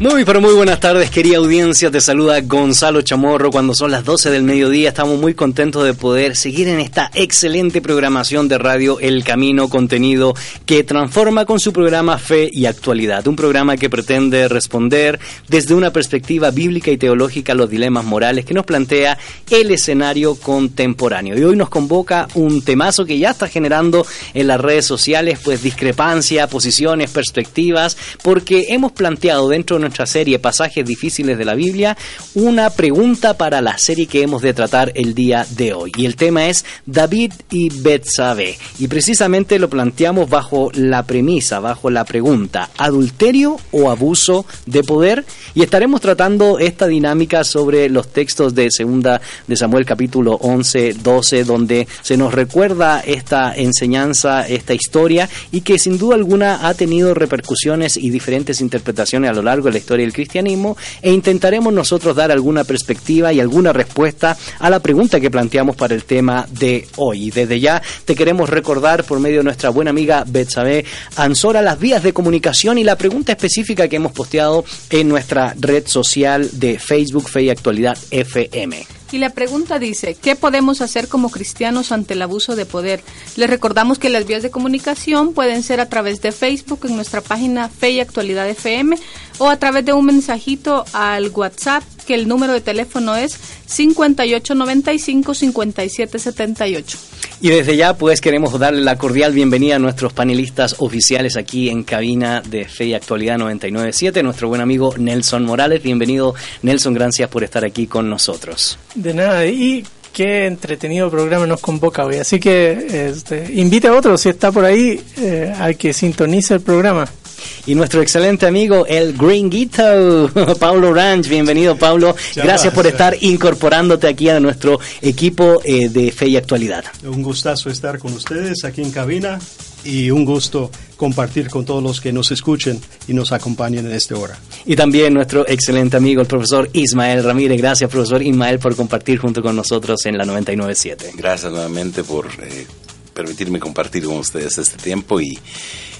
Muy, pero muy buenas tardes, querida audiencia. Te saluda Gonzalo Chamorro. Cuando son las 12 del mediodía, estamos muy contentos de poder seguir en esta excelente programación de radio El Camino Contenido que transforma con su programa Fe y Actualidad. Un programa que pretende responder desde una perspectiva bíblica y teológica los dilemas morales que nos plantea el escenario contemporáneo. Y hoy nos convoca un temazo que ya está generando en las redes sociales, pues discrepancia, posiciones, perspectivas, porque hemos planteado dentro de nuestra serie Pasajes difíciles de la Biblia, una pregunta para la serie que hemos de tratar el día de hoy. Y el tema es David y Betsabé. Y precisamente lo planteamos bajo la premisa, bajo la pregunta, ¿adulterio o abuso de poder? Y estaremos tratando esta dinámica sobre los textos de segunda de Samuel capítulo 11, 12, donde se nos recuerda esta enseñanza, esta historia, y que sin duda alguna ha tenido repercusiones y diferentes interpretaciones a lo largo de historia del cristianismo e intentaremos nosotros dar alguna perspectiva y alguna respuesta a la pregunta que planteamos para el tema de hoy. Desde ya te queremos recordar por medio de nuestra buena amiga Betsabe Ansora las vías de comunicación y la pregunta específica que hemos posteado en nuestra red social de Facebook Fe y Actualidad FM. Y la pregunta dice, ¿qué podemos hacer como cristianos ante el abuso de poder? Les recordamos que las vías de comunicación pueden ser a través de Facebook en nuestra página Fe y Actualidad FM o a través de un mensajito al WhatsApp que el número de teléfono es 5895-5778. Y desde ya pues queremos darle la cordial bienvenida a nuestros panelistas oficiales aquí en cabina de Fe y Actualidad 997, nuestro buen amigo Nelson Morales. Bienvenido Nelson, gracias por estar aquí con nosotros. De nada, y qué entretenido programa nos convoca hoy. Así que este, invite a otros, si está por ahí, eh, a que sintonice el programa. Y nuestro excelente amigo, el Gringuito, Paulo Ranch. Bienvenido, Paulo. Gracias por estar incorporándote aquí a nuestro equipo eh, de Fe y Actualidad. Un gustazo estar con ustedes aquí en cabina y un gusto compartir con todos los que nos escuchen y nos acompañen en esta hora. Y también nuestro excelente amigo, el profesor Ismael Ramírez. Gracias, profesor Ismael, por compartir junto con nosotros en la 997. Gracias nuevamente por eh, permitirme compartir con ustedes este tiempo y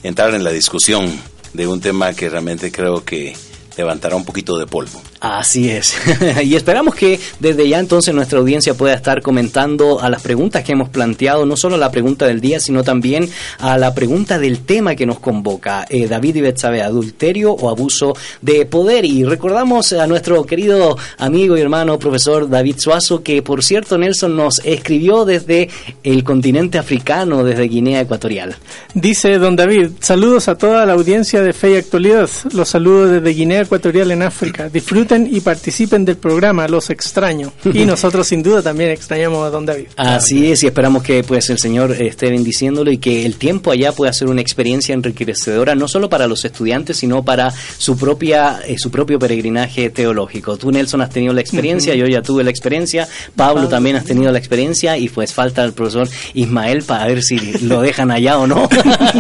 entrar en la discusión de un tema que realmente creo que levantará un poquito de polvo. Así es. y esperamos que desde ya entonces nuestra audiencia pueda estar comentando a las preguntas que hemos planteado, no solo a la pregunta del día, sino también a la pregunta del tema que nos convoca. Eh, David y Betsabe, adulterio o abuso de poder. Y recordamos a nuestro querido amigo y hermano profesor David Suazo, que por cierto Nelson nos escribió desde el continente africano, desde Guinea Ecuatorial. Dice don David, saludos a toda la audiencia de Fe y Actualidad. Los saludos desde Guinea Ecuatorial en África. Disfruten y participen del programa, los extraño. Y nosotros sin duda también extrañamos a don David. Así es, y esperamos que pues el Señor esté bendiciéndolo y que el tiempo allá pueda ser una experiencia enriquecedora, no solo para los estudiantes, sino para su propia eh, su propio peregrinaje teológico. Tú, Nelson, has tenido la experiencia, yo ya tuve la experiencia, Pablo, también has tenido la experiencia, y pues falta el profesor Ismael para ver si lo dejan allá o no,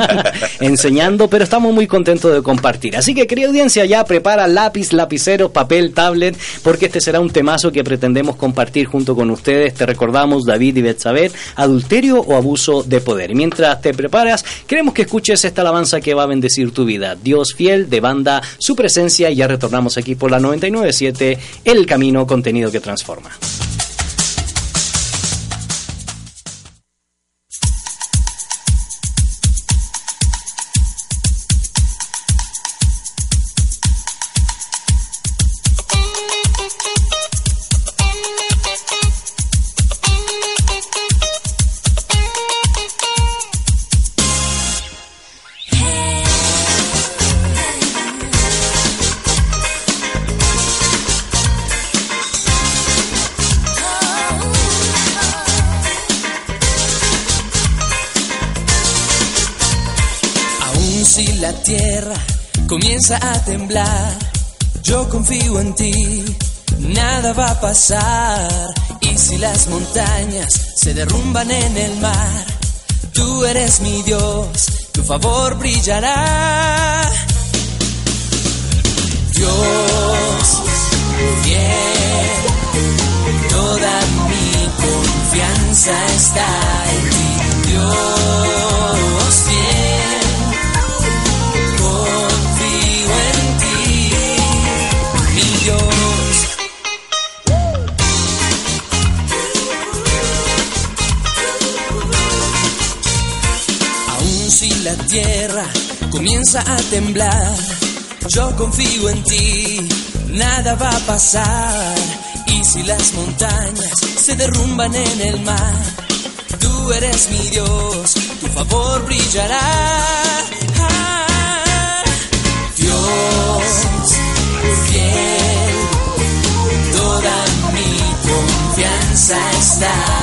enseñando, pero estamos muy contentos de compartir. Así que, querida audiencia, ya prepara lápiz, lapicero, papel, tablet, porque este será un temazo que pretendemos compartir junto con ustedes. Te recordamos, David y Betsabet, adulterio o abuso de poder. Mientras te preparas, queremos que escuches esta alabanza que va a bendecir tu vida. Dios fiel de banda, su presencia, ya retornamos aquí por la 997, El Camino, contenido que transforma. confío en ti, nada va a pasar. Y si las montañas se derrumban en el mar, tú eres mi Dios, tu favor brillará. Dios, fiel, toda mi confianza está en ti, Dios Aun si la tierra comienza a temblar, yo confío en ti, nada va a pasar. Y si las montañas se derrumban en el mar, tú eres mi Dios, tu favor brillará. Ah, Dios fiel, confianza está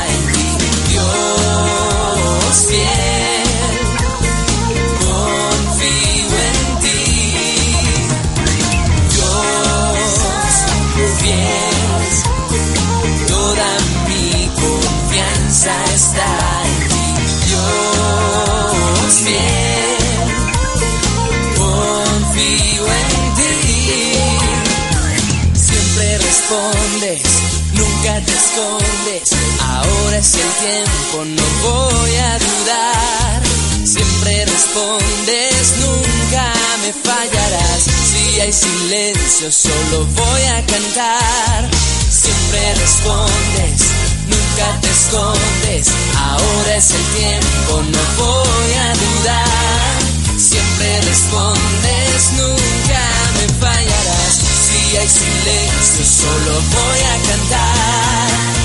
Ahora es el tiempo, no voy a dudar. Siempre respondes, nunca me fallarás. Si hay silencio, solo voy a cantar. Siempre respondes, nunca te escondes. Ahora es el tiempo, no voy a dudar. Siempre respondes, nunca me fallarás. Si hay silencio, solo voy a cantar.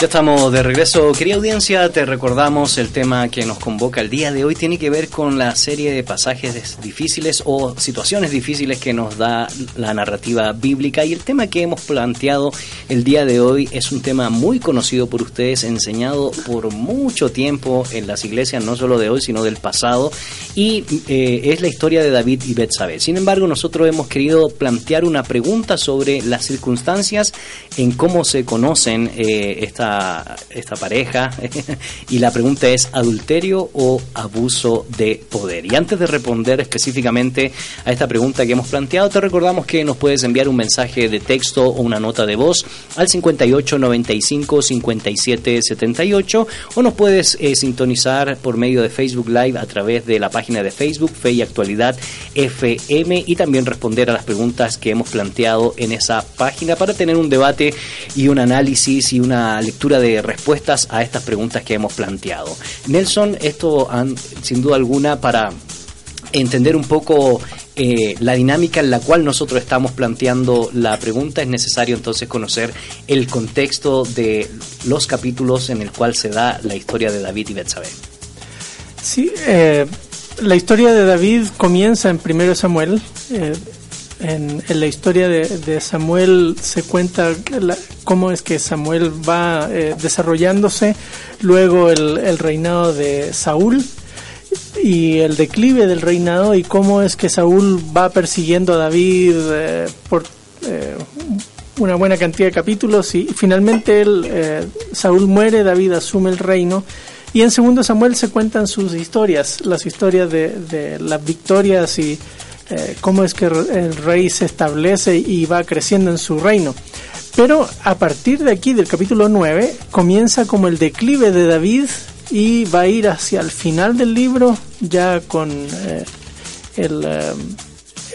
Ya estamos de regreso. Querida audiencia, te recordamos el tema que nos convoca el día de hoy. Tiene que ver con la serie de pasajes difíciles o situaciones difíciles que nos da la narrativa bíblica. Y el tema que hemos planteado el día de hoy es un tema muy conocido por ustedes, enseñado por mucho tiempo en las iglesias, no solo de hoy, sino del pasado. Y eh, es la historia de David y Betsabé. Sin embargo, nosotros hemos querido plantear una pregunta sobre las circunstancias en cómo se conocen eh, esta, pareja. y la pregunta es, ¿adulterio o abuso de poder? Y antes de responder específicamente a esta pregunta que hemos planteado, te recordamos que nos puedes enviar un mensaje de texto o una nota de voz al 58 95 57 78 o nos puedes eh, sintonizar por medio de Facebook Live a través de la página de Facebook Fe y Actualidad FM y también responder a las preguntas que hemos planteado en esa página para tener un debate y un análisis y una lectura de respuestas a estas preguntas que hemos planteado. Nelson, esto sin duda alguna para entender un poco eh, la dinámica en la cual nosotros estamos planteando la pregunta, es necesario entonces conocer el contexto de los capítulos en el cual se da la historia de David y Betsabé. Sí, eh, la historia de David comienza en 1 Samuel. eh, en, en la historia de, de Samuel se cuenta la- cómo es que Samuel va eh, desarrollándose, luego el, el reinado de Saúl y el declive del reinado y cómo es que Saúl va persiguiendo a David eh, por eh, una buena cantidad de capítulos y finalmente él, eh, Saúl muere, David asume el reino y en segundo Samuel se cuentan sus historias, las historias de, de las victorias y eh, cómo es que el rey se establece y va creciendo en su reino. Pero a partir de aquí, del capítulo 9, comienza como el declive de David y va a ir hacia el final del libro ya con eh, el, eh,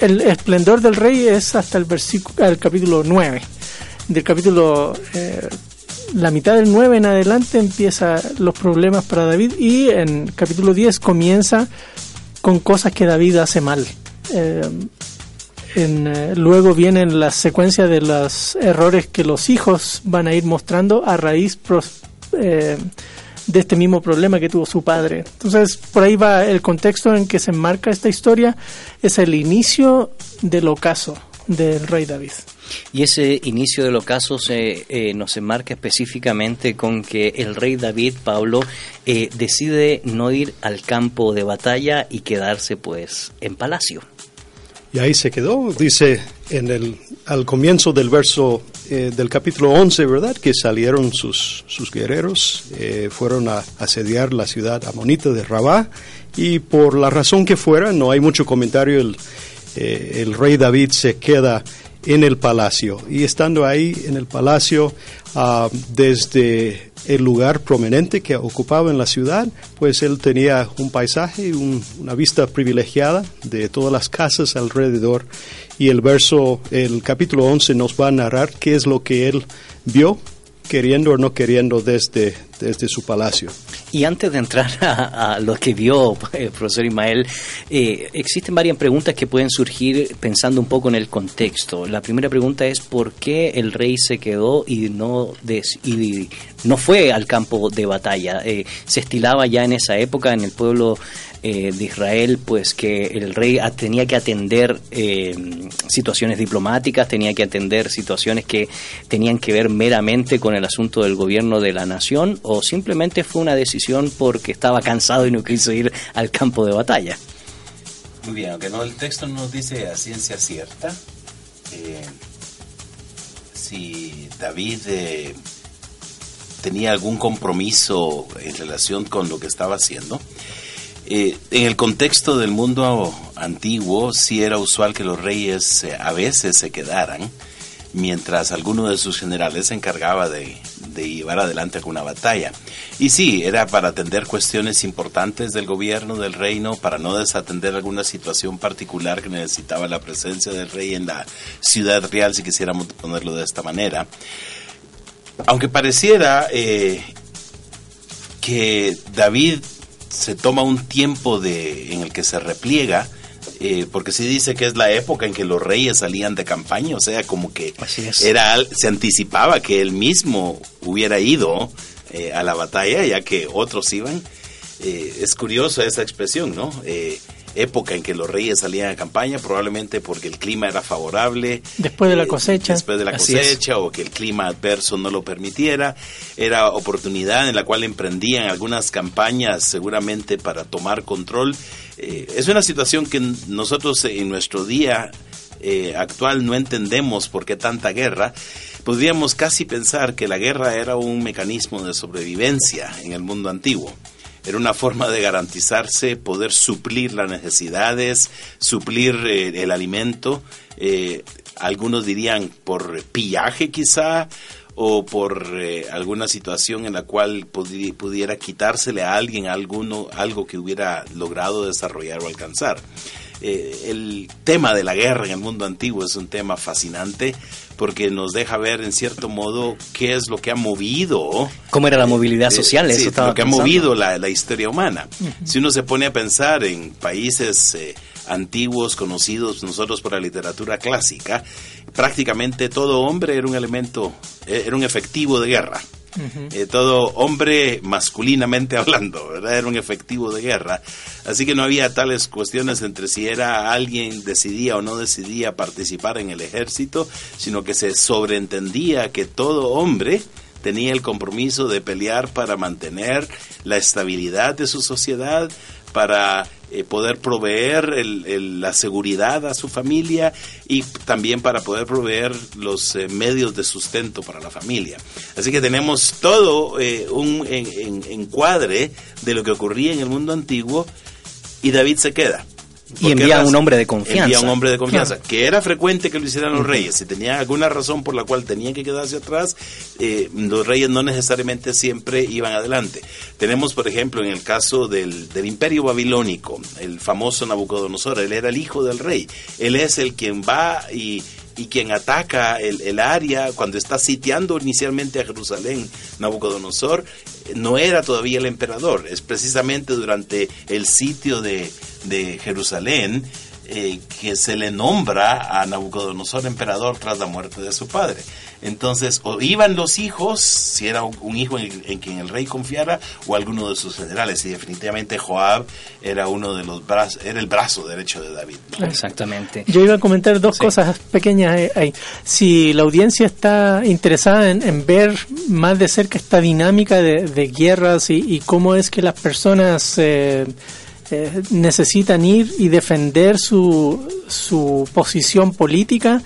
el esplendor del rey es hasta el versículo, el capítulo 9. Del capítulo, eh, la mitad del 9 en adelante empieza los problemas para David y en capítulo 10 comienza con cosas que David hace mal. Eh, en, luego vienen la secuencia de los errores que los hijos van a ir mostrando a raíz eh, de este mismo problema que tuvo su padre. Entonces, por ahí va el contexto en que se enmarca esta historia, es el inicio del ocaso del rey David. Y ese inicio del ocaso se, eh, nos enmarca específicamente con que el rey David, Pablo, eh, decide no ir al campo de batalla y quedarse pues en palacio. Y ahí se quedó, dice en el, al comienzo del verso eh, del capítulo 11, ¿verdad? Que salieron sus, sus guerreros, eh, fueron a asediar la ciudad amonita de Rabá y por la razón que fuera, no hay mucho comentario, el, eh, el rey David se queda en el palacio y estando ahí en el palacio uh, desde el lugar prominente que ocupaba en la ciudad, pues él tenía un paisaje, un, una vista privilegiada de todas las casas alrededor. Y el verso, el capítulo 11 nos va a narrar qué es lo que él vio, queriendo o no queriendo desde, desde su palacio. Y antes de entrar a, lo que vio el eh, profesor Ismael, eh, existen varias preguntas que pueden surgir pensando un poco en el contexto. La primera pregunta es por qué el rey se quedó y no, y no fue al campo de batalla. Eh, se estilaba ya en esa época en el pueblo eh, de Israel, pues que el rey tenía que atender eh, situaciones diplomáticas, tenía que atender situaciones que tenían que ver meramente con el asunto del gobierno de la nación, o simplemente fue una decisión porque estaba cansado y no quiso ir al campo de batalla. Muy bien, aunque no el texto nos dice a ciencia cierta eh, si David tenía algún compromiso en relación con lo que estaba haciendo. Eh, en el contexto del mundo antiguo, sí era usual que los reyes eh, a veces se quedaran, mientras alguno de sus generales se encargaba de, llevar adelante alguna batalla. Y sí, era para atender cuestiones importantes del gobierno, del reino, para no desatender alguna situación particular que necesitaba la presencia del rey en la ciudad real, si quisiéramos ponerlo de esta manera. Aunque pareciera eh, que David se toma un tiempo de, en el que se repliega, eh, porque sí dice que es la época en que los reyes salían de campaña, o sea, como que era se anticipaba que él mismo hubiera ido eh, a la batalla, ya que otros iban. Eh, es curioso esa expresión, ¿no? Época en que los reyes salían a campaña, probablemente porque el clima era favorable. Después de la cosecha. Después de la cosecha o que el clima adverso no lo permitiera. Era oportunidad en la cual emprendían algunas campañas seguramente para tomar control. Eh, es una situación que nosotros en nuestro día eh, actual no entendemos por qué tanta guerra. Podríamos casi pensar que la guerra era un mecanismo de sobrevivencia en el mundo antiguo era una forma de garantizarse, poder suplir las necesidades, suplir eh, el alimento. Eh, algunos dirían por pillaje quizá o por eh, alguna situación en la cual pudiera quitársele a alguien alguno, algo que hubiera logrado desarrollar o alcanzar. El tema de la guerra en el mundo antiguo es un tema fascinante porque nos deja ver en cierto modo qué es lo que ha movido. ¿Cómo era la movilidad eh, social? eso lo que ha movido la, historia humana. Si uno se pone a pensar en países eh, antiguos conocidos nosotros por la literatura clásica, prácticamente todo hombre era un elemento, eh, era un efectivo de guerra. Eh, todo hombre masculinamente hablando, ¿verdad? Era un efectivo de guerra. Así que no había tales cuestiones entre si era alguien decidía o no decidía participar en el ejército, sino que se sobreentendía que todo hombre tenía el compromiso de pelear para mantener la estabilidad de su sociedad, para eh, poder proveer la seguridad a su familia y también para poder proveer los eh, medios de sustento para la familia. Así que tenemos todo eh, un encuadre de lo que ocurría en el mundo antiguo y David se queda. Y envía un hombre de confianza. Envía un hombre de confianza, que era frecuente que lo hicieran los reyes. Si tenían alguna razón por la cual tenían que quedarse atrás, eh, los reyes no necesariamente siempre iban adelante. Tenemos, por ejemplo, en el caso del, del imperio babilónico, el famoso Nabucodonosor, él era el hijo del rey. Él es el quien va y y quien ataca el, el, área cuando está sitiando inicialmente a Jerusalén, Nabucodonosor, no era todavía el emperador, es precisamente durante el sitio de, de Jerusalén eh, que se le nombra a Nabucodonosor emperador tras la muerte de su padre. Entonces, o iban los hijos, si era un, hijo en, quien el rey confiara, o alguno de sus generales. Y definitivamente Joab era uno de los brazos, era el brazo derecho de David. Exactamente. Yo iba a comentar dos cosas pequeñas ahí. Si la audiencia está interesada en, ver más de cerca esta dinámica de, guerras y, cómo es que las personas eh, eh, necesitan ir y defender su, su posición política,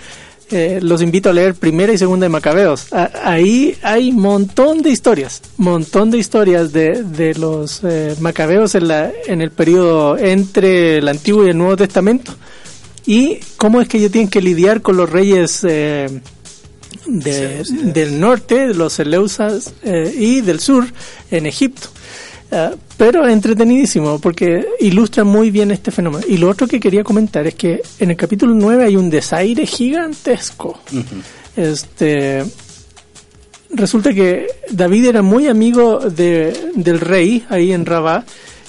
eh, los invito a leer primera y segunda de Macabeos. ahí hay montón de historias, montón de historias de, de los eh, Macabeos en, la, en el periodo entre el Antiguo y el Nuevo Testamento y cómo es que ellos tienen que lidiar con los reyes eh, del norte, los Seleusas y del sur en Egipto. Ah, pero entretenidísimo porque ilustra muy bien este fenómeno. Y lo otro que quería comentar es que en el capítulo 9 hay un desaire gigantesco. Este resulta que David era muy amigo de, del rey ahí en Rabá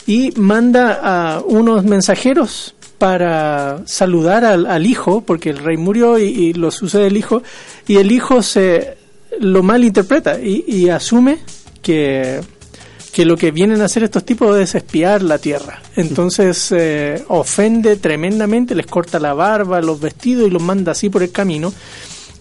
y manda a unos mensajeros para saludar al, hijo, porque el rey murió y, lo sucede el hijo, y el hijo se lo malinterpreta y, y asume que que lo que vienen a hacer estos tipos es espiar la tierra. Entonces eh, ofende tremendamente, les corta la barba, los vestidos y los manda así por el camino.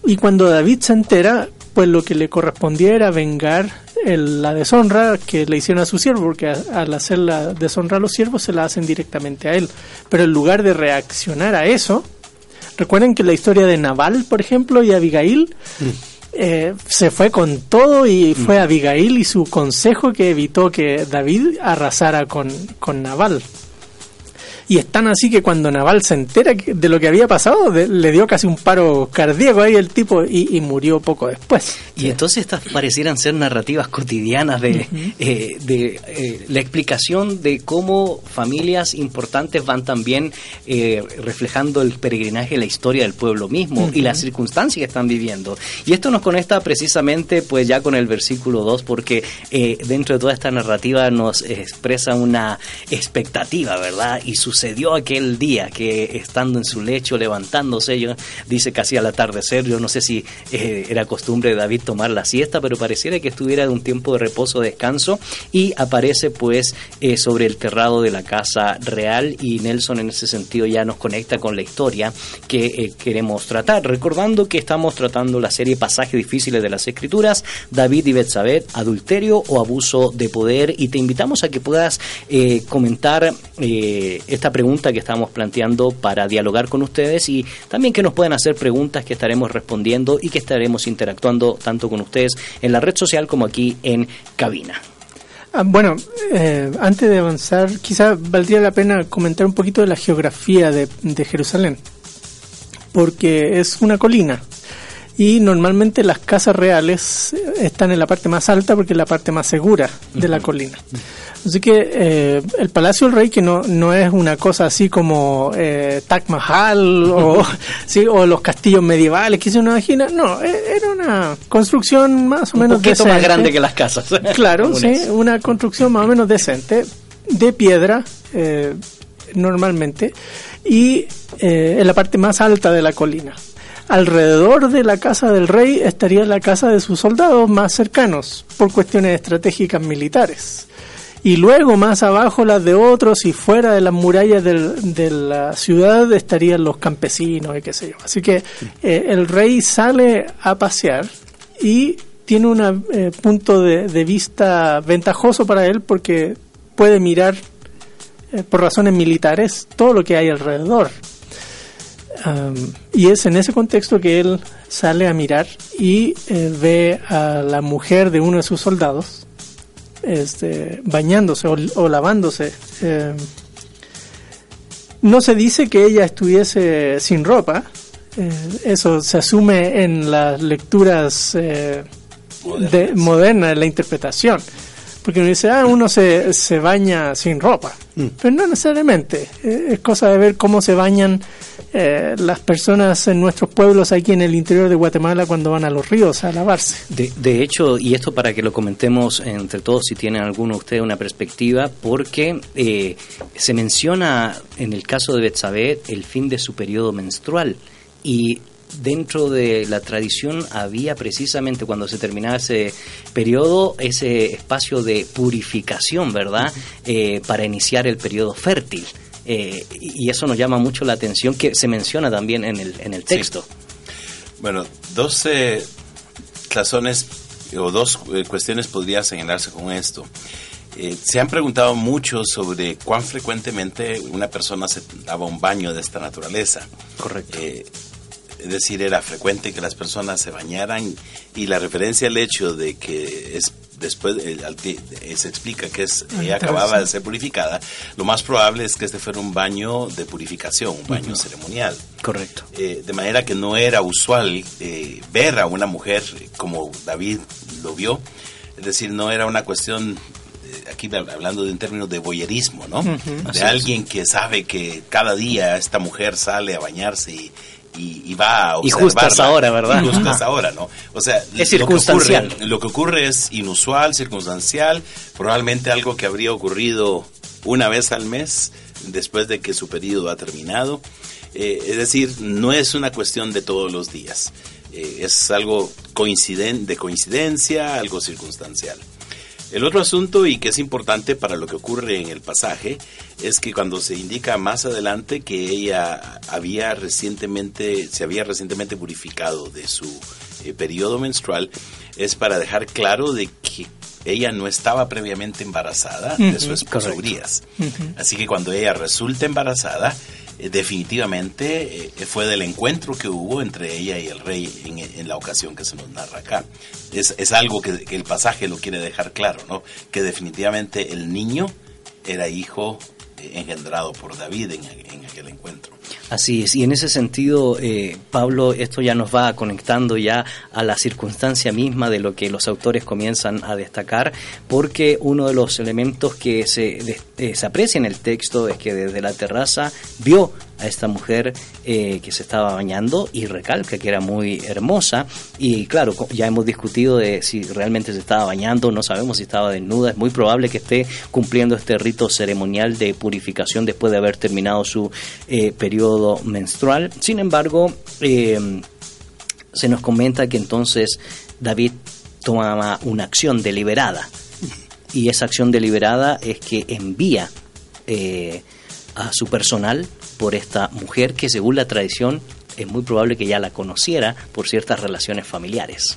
Y cuando David se entera, pues lo que le correspondía era vengar la deshonra que le hicieron a su siervo, porque al hacer la deshonra a los siervos se la hacen directamente a él. Pero en lugar de reaccionar a eso, recuerden que la historia de Naval, por ejemplo, y Abigail, mm. Eh, se fue con todo y fue mm. Abigail y su consejo que evitó que David arrasara con, con Naval. Y es tan así que cuando Naval se entera de lo que había pasado, le dio casi un paro cardíaco ahí el tipo y, murió poco después. Y entonces estas parecieran ser narrativas cotidianas de, eh, de eh, la explicación de cómo familias importantes van también eh, reflejando el peregrinaje, la historia del pueblo mismo y las circunstancias que están viviendo. Y esto nos conecta precisamente pues ya con el versículo 2 porque dentro de toda esta narrativa nos expresa una expectativa, ¿verdad? Y sus sucedió aquel día que estando en su lecho, levantándose, yo, dice casi al atardecer, yo no sé si eh, era costumbre de David tomar la siesta, pero pareciera que estuviera en un tiempo de reposo, descanso, y aparece pues eh, sobre el terrado de la casa real y Nelson en ese sentido ya nos conecta con la historia que eh, queremos tratar, recordando que estamos tratando la serie Pasajes difíciles de las Escrituras, David y Betsabé, adulterio o abuso de poder, y te invitamos a que puedas comentar esta pregunta que estamos planteando para dialogar con ustedes y también que nos puedan hacer preguntas que estaremos respondiendo y que estaremos interactuando tanto con ustedes en la red social como aquí en cabina. Ah, bueno, eh, antes de avanzar, quizá valdría la pena comentar un poquito de la geografía de, de Jerusalén, porque es una colina y normalmente las casas reales están en la parte más alta porque es la parte más segura de la colina. Así que eh, el Palacio del Rey, que no, no es una cosa así como eh, Taj Mahal o, ¿sí? o los castillos medievales que se uno imagina, no, e, era una construcción más o menos Un poquito más grande que las casas. Claro, sí, una construcción más o menos decente, de piedra, eh, normalmente, y eh, en la parte más alta de la colina. Alrededor de la casa del rey estaría la casa de sus soldados más cercanos, por cuestiones estratégicas militares y luego más abajo las de otros y fuera de las murallas de la ciudad estarían los campesinos y qué sé yo. Así que eh, el rey sale a pasear y tiene un eh, punto de, vista ventajoso para él porque puede mirar eh, por razones militares todo lo que hay alrededor. y es en ese contexto que él sale a mirar y ve a la mujer de uno de sus soldados este, bañándose o, lavándose. Eh, no se dice que ella estuviese sin ropa. Eh, eso se asume en las lecturas eh, de, modernas, la interpretación. Porque uno dice, ah, uno se, se baña sin ropa. Mm. Pero no necesariamente. Eh, es cosa de ver cómo se bañan eh, las personas en nuestros pueblos aquí en el interior de Guatemala cuando van a los ríos a lavarse. De, de hecho, y esto para que lo comentemos entre todos, si tienen alguno de ustedes una perspectiva, porque eh, se menciona en el caso de Betsabé el fin de su periodo menstrual y dentro de la tradición había precisamente cuando se terminaba ese periodo ese espacio de purificación, ¿verdad? Eh, para iniciar el periodo fértil. Eh, y eso nos llama mucho la atención que se menciona también en el, en el texto. Bueno, dos eh, razones o dos eh, cuestiones podría señalarse con esto. Eh, se han preguntado mucho sobre cuán frecuentemente una persona se daba un baño de esta naturaleza. Correcto. Eh, es decir, era frecuente que las personas se bañaran y la referencia al hecho de que es después eh, eh, se explica que es ella acababa de ser purificada, lo más probable es que este fuera un baño de purificación, un baño ceremonial. Correcto. Eh, de manera que no era usual eh, ver a una mujer como David lo vio, es decir, no era una cuestión, eh, aquí hab- hablando de un término de boyerismo, ¿no? Así De es. alguien que sabe que cada día esta mujer sale a bañarse y, y, y va a Y justo observarla. hora, ¿verdad? Y justo Ajá. esa hora, ¿no? O sea, Es lo que circunstancial. ocurre- lo que ocurre es inusual, circunstancial, probablemente algo que habría ocurrido una vez al mes después de que su periodo ha terminado. Eh, es decir, no es una cuestión de todos los días. Eh, es algo coinciden de coincidencia, algo circunstancial. El otro asunto y que es importante para lo que ocurre en el pasaje es que cuando se indica más adelante que ella había recientemente se había recientemente purificado de su eh, periodo menstrual es para dejar claro de que ella no estaba previamente embarazada de su esposo. Urias. Así que cuando ella resulta embarazada, definitivamente eh, fue del encuentro que hubo entre ella y el rey en, la ocasión que se nos narra acá. Es, es algo que, que el pasaje lo quiere dejar claro, ¿no? Que definitivamente el niño era hijo eh, engendrado por David en, en aquel encuentro. Así es, y en ese sentido, eh, Pablo, esto ya nos va conectando ya a la circunstancia misma de lo que los autores comienzan a destacar, porque uno de los elementos que se, de- eh, se aprecia en el texto es que desde la terraza vio a esta mujer eh, que se estaba bañando y recalca que era muy hermosa. Y claro, ya hemos discutido de si realmente se estaba bañando, no sabemos si estaba desnuda, es muy probable que esté cumpliendo este rito ceremonial de purificación después de haber terminado su eh, periodo menstrual. Sin embargo, eh, se nos comenta que entonces David toma una acción deliberada. Y esa acción deliberada es que envía eh, a su personal por esta mujer que según la tradición es muy probable que ya la conociera por ciertas relaciones familiares.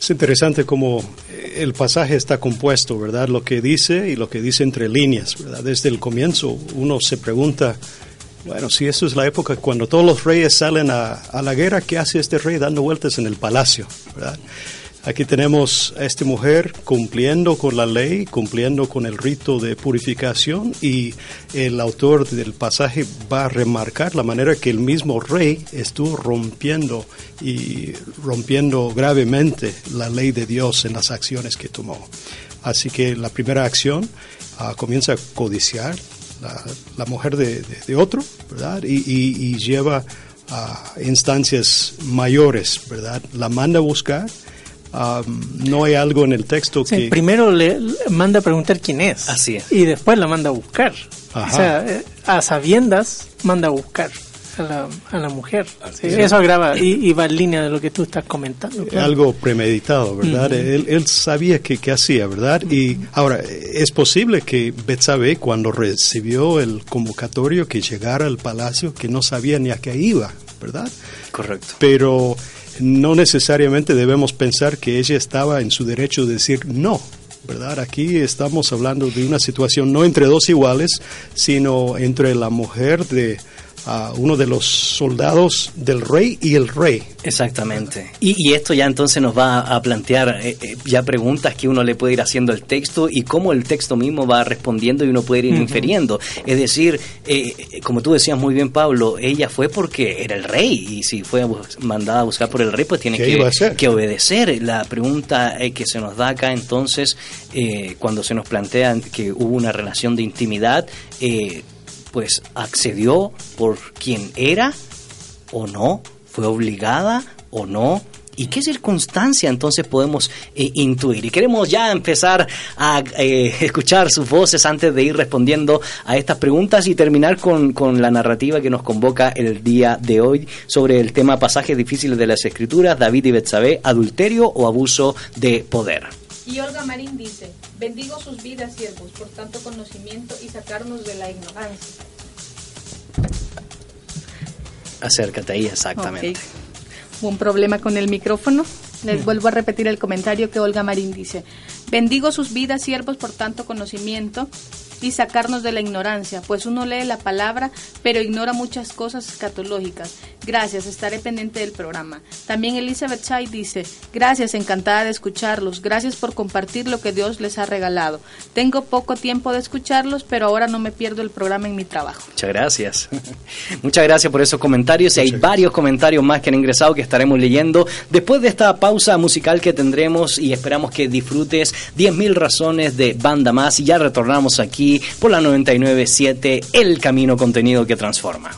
Es interesante cómo eh, el pasaje está compuesto, ¿verdad? Lo que dice y lo que dice entre líneas, ¿verdad? Desde el comienzo uno se pregunta, bueno, si eso es la época cuando todos los reyes salen a, a la guerra, ¿qué hace este rey dando vueltas en el palacio, ¿verdad? Aquí tenemos a esta mujer cumpliendo con la ley, cumpliendo con el rito de purificación y el autor del pasaje va a remarcar la manera que el mismo rey estuvo rompiendo y rompiendo gravemente la ley de Dios en las acciones que tomó. Así que la primera acción ah, comienza a codiciar la, mujer de, de- otro, ¿verdad? Y- y lleva a instancias mayores, ¿verdad? La manda a buscar. Am, no hay algo en el texto Sí, que... primero le, le manda a preguntar quién es. Así es. Y después la manda a buscar. Ajá. O sea, eh, a sabiendas manda a buscar a la, a la mujer. Sí, eso agrava y, y va en línea de lo que tú estás comentando. claro. algo premeditado, ¿verdad? él, él sabía que, que hacía, ¿verdad? Y ahora, es posible que Betsabe, cuando recibió el convocatorio que llegara al palacio, que no sabía ni a qué iba, ¿verdad? Correcto. Pero no necesariamente debemos pensar que ella estaba en su derecho de decir no, ¿verdad? Aquí estamos hablando de una situación no entre dos iguales, sino entre la mujer de a uno de los soldados del rey y el rey. Exactamente. Y, y esto ya entonces nos va a plantear eh, eh, ya preguntas que uno le puede ir haciendo al texto y cómo el texto mismo va respondiendo y uno puede ir inferiendo. Es decir, eh, como tú decías muy bien, Pablo, ella fue porque era el rey y si fue mandada a buscar por el rey, pues tiene que, que, obedecer. La pregunta que se nos da acá entonces, cuando se nos plantea que hubo una relación de intimidad, pues accedió por quien era o no, fue obligada o no. ¿Y qué circunstancia entonces podemos eh, intuir? Y queremos ya empezar a eh, escuchar sus voces antes de ir respondiendo a estas preguntas y terminar con, con, la narrativa que nos convoca el día de hoy sobre el tema pasajes difíciles de las Escrituras, David y Betsabé, adulterio o abuso de poder. Y Olga Marín dice, bendigo sus vidas, siervos, por tanto conocimiento y sacarnos de la ignorancia. Acércate ahí, exactamente. Un problema con el micrófono. Les vuelvo a repetir el comentario que Olga Marín dice. Bendigo sus vidas, siervos, por tanto conocimiento y sacarnos de la ignorancia, pues uno lee la palabra pero ignora muchas cosas escatológicas. Gracias, estaré pendiente del programa. También Elizabeth Chai dice, gracias, encantada de escucharlos, gracias por compartir lo que Dios les ha regalado. Tengo poco tiempo de escucharlos, pero ahora no me pierdo el programa en mi trabajo. Muchas gracias. Muchas gracias por esos comentarios y hay varios comentarios más que han ingresado que estaremos leyendo después de esta pausa musical que tendremos y esperamos que disfrutes 10.000 razones de banda más y ya retornamos aquí por la 997 El Camino Contenido que Transforma.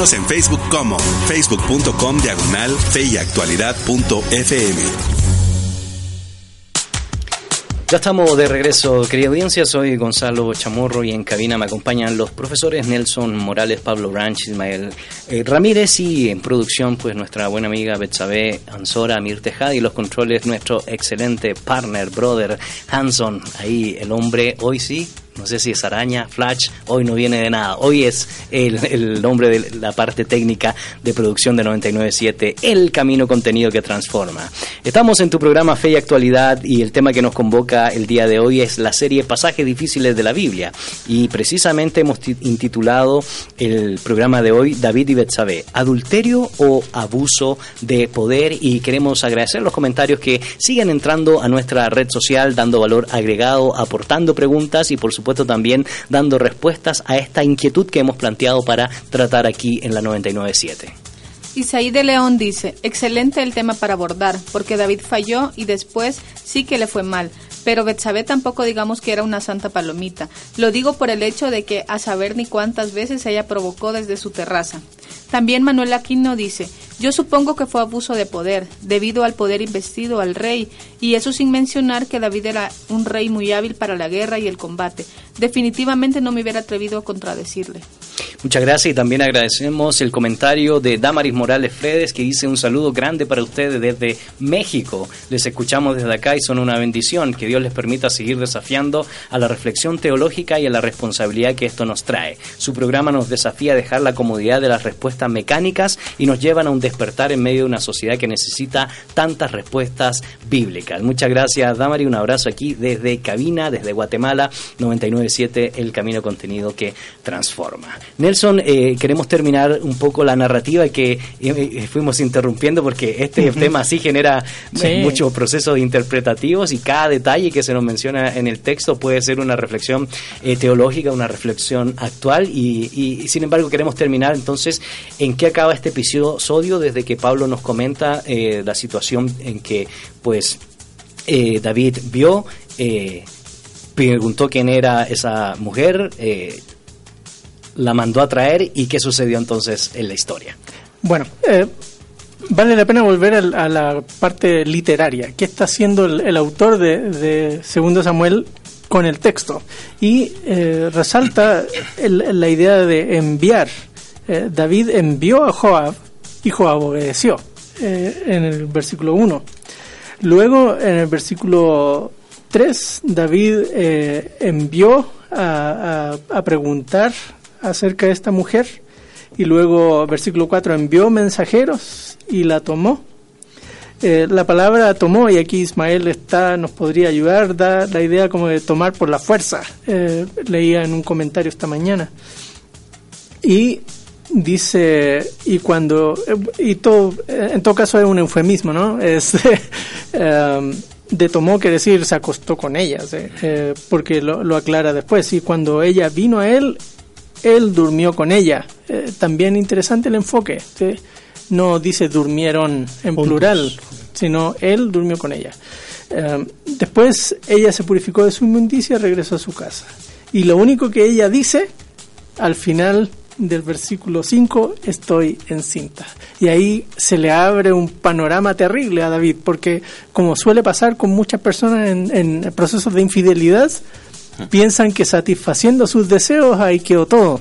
En Facebook como facebook.com diagonal feyactualidad.fm. Ya estamos de regreso, querida audiencia. Soy Gonzalo Chamorro y en cabina me acompañan los profesores Nelson Morales, Pablo Branch, Ismael eh, Ramírez y en producción, pues nuestra buena amiga Betsabe Ansora, Mir Tejada y los controles, nuestro excelente partner, brother Hanson. Ahí el hombre, hoy sí, no sé si es araña, flash, hoy no viene de nada. Hoy es el, nombre de la parte técnica de producción de 997, el camino contenido que transforma. Estamos en tu programa Fe y Actualidad y el tema que nos convoca el día de hoy es la serie Pasajes difíciles de la Biblia. Y precisamente hemos ti- intitulado el programa de hoy David y Betsabé, adulterio o abuso de poder y queremos agradecer los comentarios que siguen entrando a nuestra red social dando valor agregado, aportando preguntas y por supuesto también dando respuestas a esta inquietud que hemos planteado para tratar aquí en la 997. Isaí de León dice, excelente el tema para abordar, porque David falló y después sí que le fue mal. Pero Betsabé tampoco digamos que era una santa palomita. Lo digo por el hecho de que a saber ni cuántas veces ella provocó desde su terraza. También Manuel Aquino dice, yo supongo que fue abuso de poder, debido al poder investido al rey, y eso sin mencionar que David era un rey muy hábil para la guerra y el combate. Definitivamente no me hubiera atrevido a contradecirle. Muchas gracias y también agradecemos el comentario de Damaris Morales Fredes que dice un saludo grande para ustedes desde México. Les escuchamos desde acá y son una bendición. Que Dios les permita seguir desafiando a la reflexión teológica y a la responsabilidad que esto nos trae. Su programa nos desafía a dejar la comodidad de las respuestas mecánicas y nos llevan a un despertar en medio de una sociedad que necesita tantas respuestas bíblicas. Muchas gracias Damaris, un abrazo aquí desde Cabina, desde Guatemala, 997, el camino contenido que transforma. Nelson, eh, queremos terminar un poco la narrativa que eh, eh, fuimos interrumpiendo porque este tema sí genera Sí. muchos procesos interpretativos y cada detalle que se nos menciona en el texto puede ser una reflexión eh, teológica, una reflexión actual y, y, sin embargo queremos terminar entonces en qué acaba este episodio desde que Pablo nos comenta eh, la situación en que pues eh, David vio, eh, preguntó quién era esa mujer, la mandó a traer y qué sucedió entonces en la historia. Bueno, vale la pena volver a, la parte literaria. ¿Qué está haciendo el, autor de, Segundo Samuel con el texto? Y resalta la idea de enviar. Eh, David envió a Joab y Joab obedeció eh, en el versículo 1. Luego, en el versículo 3, David eh, envió a, preguntar acerca de esta mujer y luego, versículo 4, envió mensajeros y la tomó. La palabra tomó, y aquí Ismael está, nos podría ayudar, da la idea como de tomar por la fuerza. Leía en un comentario esta mañana. Y dice, y cuando, y todo, en todo caso es un eufemismo, ¿no? Es, de tomó quiere decir se acostó con ella, eh, porque lo, aclara después. Y cuando ella vino a él, él durmió con ella. Eh, también interesante el enfoque. No dice durmieron en plural, sino él durmió con ella. Eh, después ella se purificó de su inmundicia y regresó a su casa. Y lo único que ella dice al final del versículo 5, estoy encinta. Y ahí se le abre un panorama terrible a David, porque como suele pasar con muchas personas en, procesos de infidelidad, piensan que satisfaciendo sus deseos ahí quedó todo.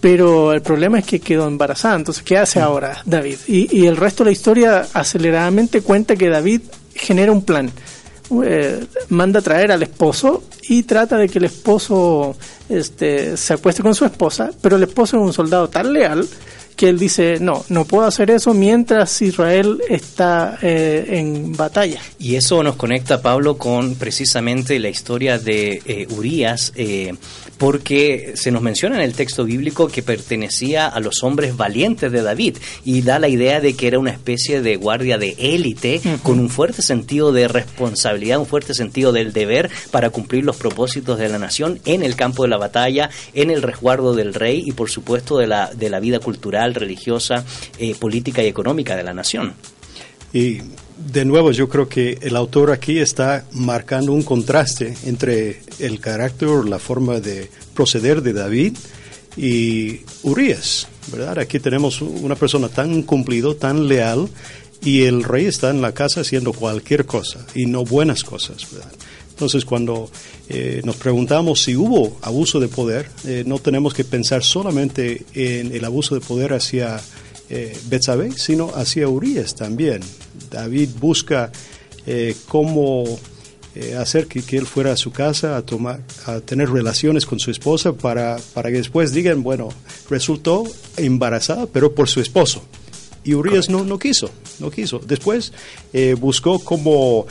Pero el problema es que quedó embarazada. Entonces, ¿qué hace ahora David? Y, y el resto de la historia aceleradamente cuenta que David genera un plan. Eh, manda traer al esposo y trata de que el esposo este, se acueste con su esposa, pero el esposo es un soldado tan leal que él dice, no, no puedo hacer eso mientras Israel está eh, en batalla. Y eso nos conecta, Pablo, con precisamente la historia de eh, Urias, eh, porque se nos menciona en el texto bíblico que pertenecía a los hombres valientes de David y da la idea de que era una especie de guardia de élite con un fuerte sentido de responsabilidad, un fuerte sentido del deber para cumplir los propósitos de la nación en el campo de la batalla, en el resguardo del rey y por supuesto de la, de la vida cultural, religiosa, eh, política y económica de la nación. Y de nuevo, yo creo que el autor aquí está marcando un contraste entre el carácter, la forma de proceder de David y Urias, ¿verdad? Aquí tenemos una persona tan cumplido, tan leal, y el rey está en la casa haciendo cualquier cosa y no buenas cosas, ¿verdad? Entonces, cuando eh, nos preguntamos si hubo abuso de poder, eh, no tenemos que pensar solamente en el abuso de poder hacia eh, sino hacia Urias también. David busca eh, cómo eh, hacer que, él fuera a su casa a, tomar, a tener relaciones con su esposa para, para que después digan, bueno, resultó embarazada, pero por su esposo. Y Urias no, no quiso, no quiso. Después eh, buscó cómo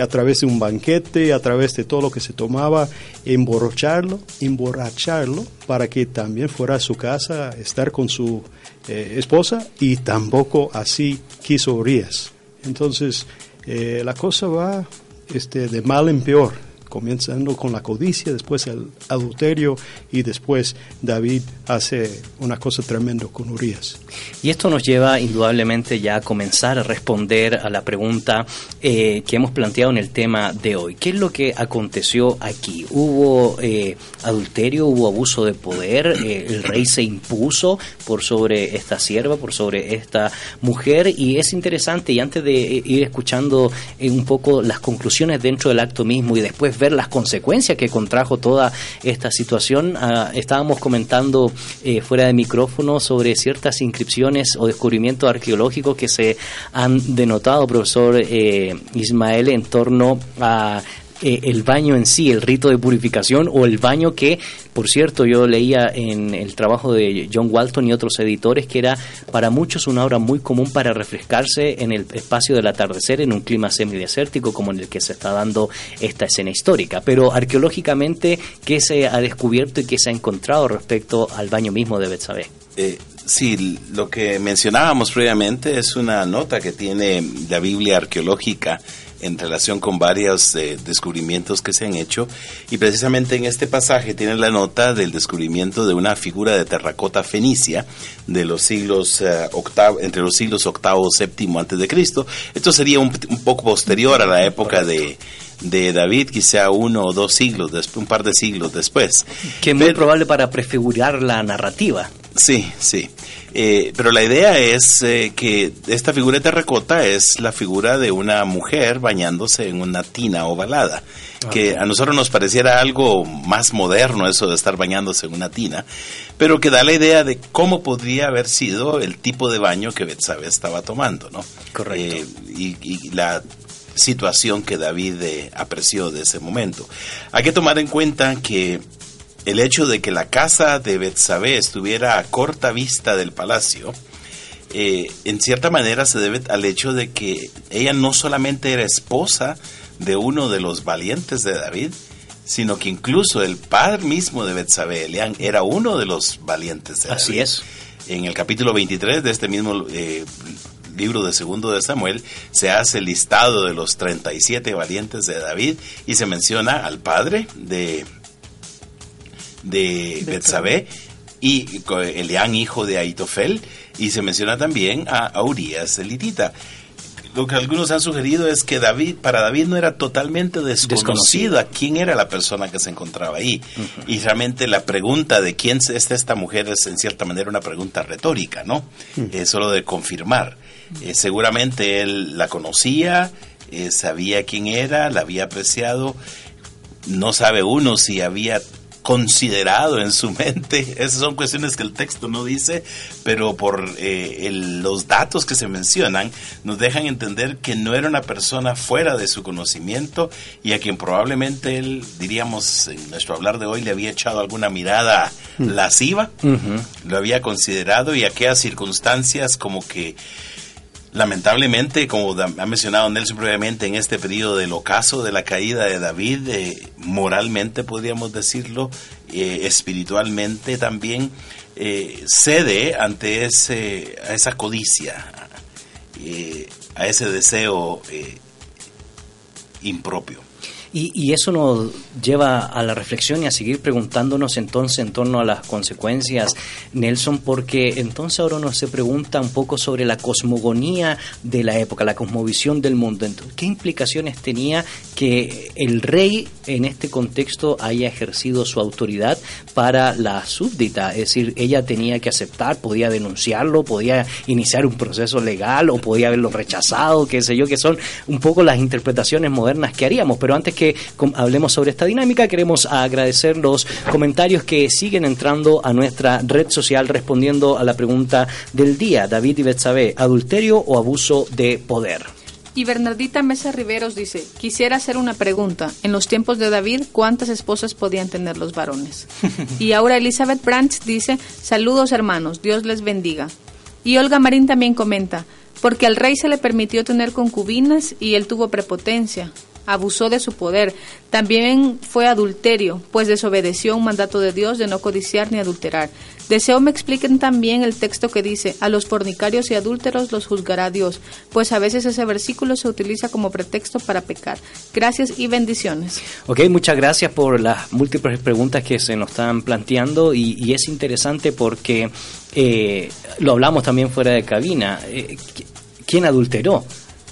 a través de un banquete, a través de todo lo que se tomaba, emborracharlo, emborracharlo para que también fuera a su casa, estar con su eh, esposa y tampoco así quiso Urias. Entonces, eh, la cosa va este, de mal en peor comenzando con la codicia, después el adulterio y después David hace una cosa tremenda con Urias. Y esto nos lleva indudablemente ya a comenzar a responder a la pregunta eh, que hemos planteado en el tema de hoy. ¿Qué es lo que aconteció aquí? ¿Hubo eh, adulterio, hubo abuso de poder? Eh, ¿El rey se impuso por sobre esta sierva, por sobre esta mujer? Y es interesante, y antes de ir escuchando un poco las conclusiones dentro del acto mismo y después ver las consecuencias que contrajo toda esta situación. Ah, estábamos comentando eh, fuera de micrófono sobre ciertas inscripciones o descubrimientos arqueológicos que se han denotado, profesor eh, Ismael, en torno a eh, el baño en sí, el rito de purificación o el baño que, por cierto, yo leía en el trabajo de John Walton y otros editores que era para muchos una hora muy común para refrescarse en el espacio del atardecer en un clima semidesértico como en el que se está dando esta escena histórica. Pero arqueológicamente, ¿qué se ha descubierto y qué se ha encontrado respecto al baño mismo de Betsabé? Eh, sí, lo que mencionábamos previamente es una nota que tiene la Biblia arqueológica en relación con varios eh, descubrimientos que se han hecho y precisamente en este pasaje tiene la nota del descubrimiento de una figura de terracota fenicia de los siglos eh, octavo, entre los siglos octavo séptimo antes de Cristo. Esto sería un, poco posterior a la época de, de David, quizá uno o dos siglos, después, un par de siglos después. Que es muy probable para prefigurar la narrativa. Sí, sí. Eh, pero la idea es eh, que esta figura de terracota es la figura de una mujer bañándose en una tina ovalada, que a nosotros nos pareciera algo más moderno eso de estar bañándose en una tina, pero que da la idea de cómo podría haber sido el tipo de baño que Betsabe estaba tomando, ¿no? Correcto. Eh, y, y la situación que David eh, apreció de ese momento. Hay que tomar en cuenta que el hecho de que la casa de Betsabé estuviera a corta vista del palacio, eh, en cierta manera se debe al hecho de que ella no solamente era esposa de uno de los valientes de David, sino que incluso el padre mismo de Betsabé, Elián, era uno de los valientes de David. Así es. En el capítulo 23 de este mismo eh, libro de segundo de Samuel se hace listado de los 37 valientes de David y se menciona al padre de de Betsabé y Elián hijo de Aitofel y se menciona también a, Urias elitita lo que algunos han sugerido es que David, para David no era totalmente desconocido a quién era la persona que se encontraba ahí. Y realmente la pregunta de quién es esta mujer es en cierta manera una pregunta retórica, ¿no? Es solo de confirmar. Eh, seguramente él la conocía, eh, sabía quién era, la había apreciado. No sabe uno si había considerado en su mente. Esas son cuestiones que el texto no dice, pero por eh, los datos que se mencionan nos dejan entender que no era una persona fuera de su conocimiento y a quien probablemente él, diríamos en nuestro hablar de hoy, le había echado alguna mirada mm. lasciva, lo había considerado y aquellas circunstancias como que lamentablemente, como ha mencionado Nelson previamente, en este periodo del ocaso de la caída de David, eh, moralmente podríamos decirlo, eh, espiritualmente también, eh, cede ante ese, a esa codicia, a ese deseo impropio. Y, eso nos lleva a la reflexión y a seguir preguntándonos entonces en torno a las consecuencias, Nelson, porque entonces ahora uno se pregunta un poco sobre la cosmogonía de la época, la cosmovisión del mundo. Entonces, ¿Qué implicaciones tenía que el rey en este contexto haya ejercido su autoridad para la súbdita? Es decir, ella tenía que aceptar, podía denunciarlo, podía iniciar un proceso legal o podía haberlo rechazado, qué sé yo, que son un poco las interpretaciones modernas que haríamos. Pero antes que que hablemos sobre esta dinámica, queremos agradecer los comentarios que siguen entrando a nuestra red social respondiendo a la pregunta del día. David y Betsabé, ¿adulterio o abuso de poder? Y Bernardita Mesa Riveros dice, quisiera hacer una pregunta. En los tiempos de David, ¿cuántas esposas podían tener los varones? y ahora Elizabeth Branch dice, saludos hermanos, Dios les bendiga. Y Olga Marín también comenta, porque al rey se le permitió tener concubinas y él tuvo prepotencia abusó de su poder. También fue adulterio, pues desobedeció un mandato de Dios de no codiciar ni adulterar. Deseo me expliquen también el texto que dice, a los fornicarios y adúlteros los juzgará Dios, pues a veces ese versículo se utiliza como pretexto para pecar. Gracias y bendiciones. Ok, muchas gracias por las múltiples preguntas que se nos están planteando y, es interesante porque eh, lo hablamos también fuera de cabina. Eh, ¿Quién adulteró?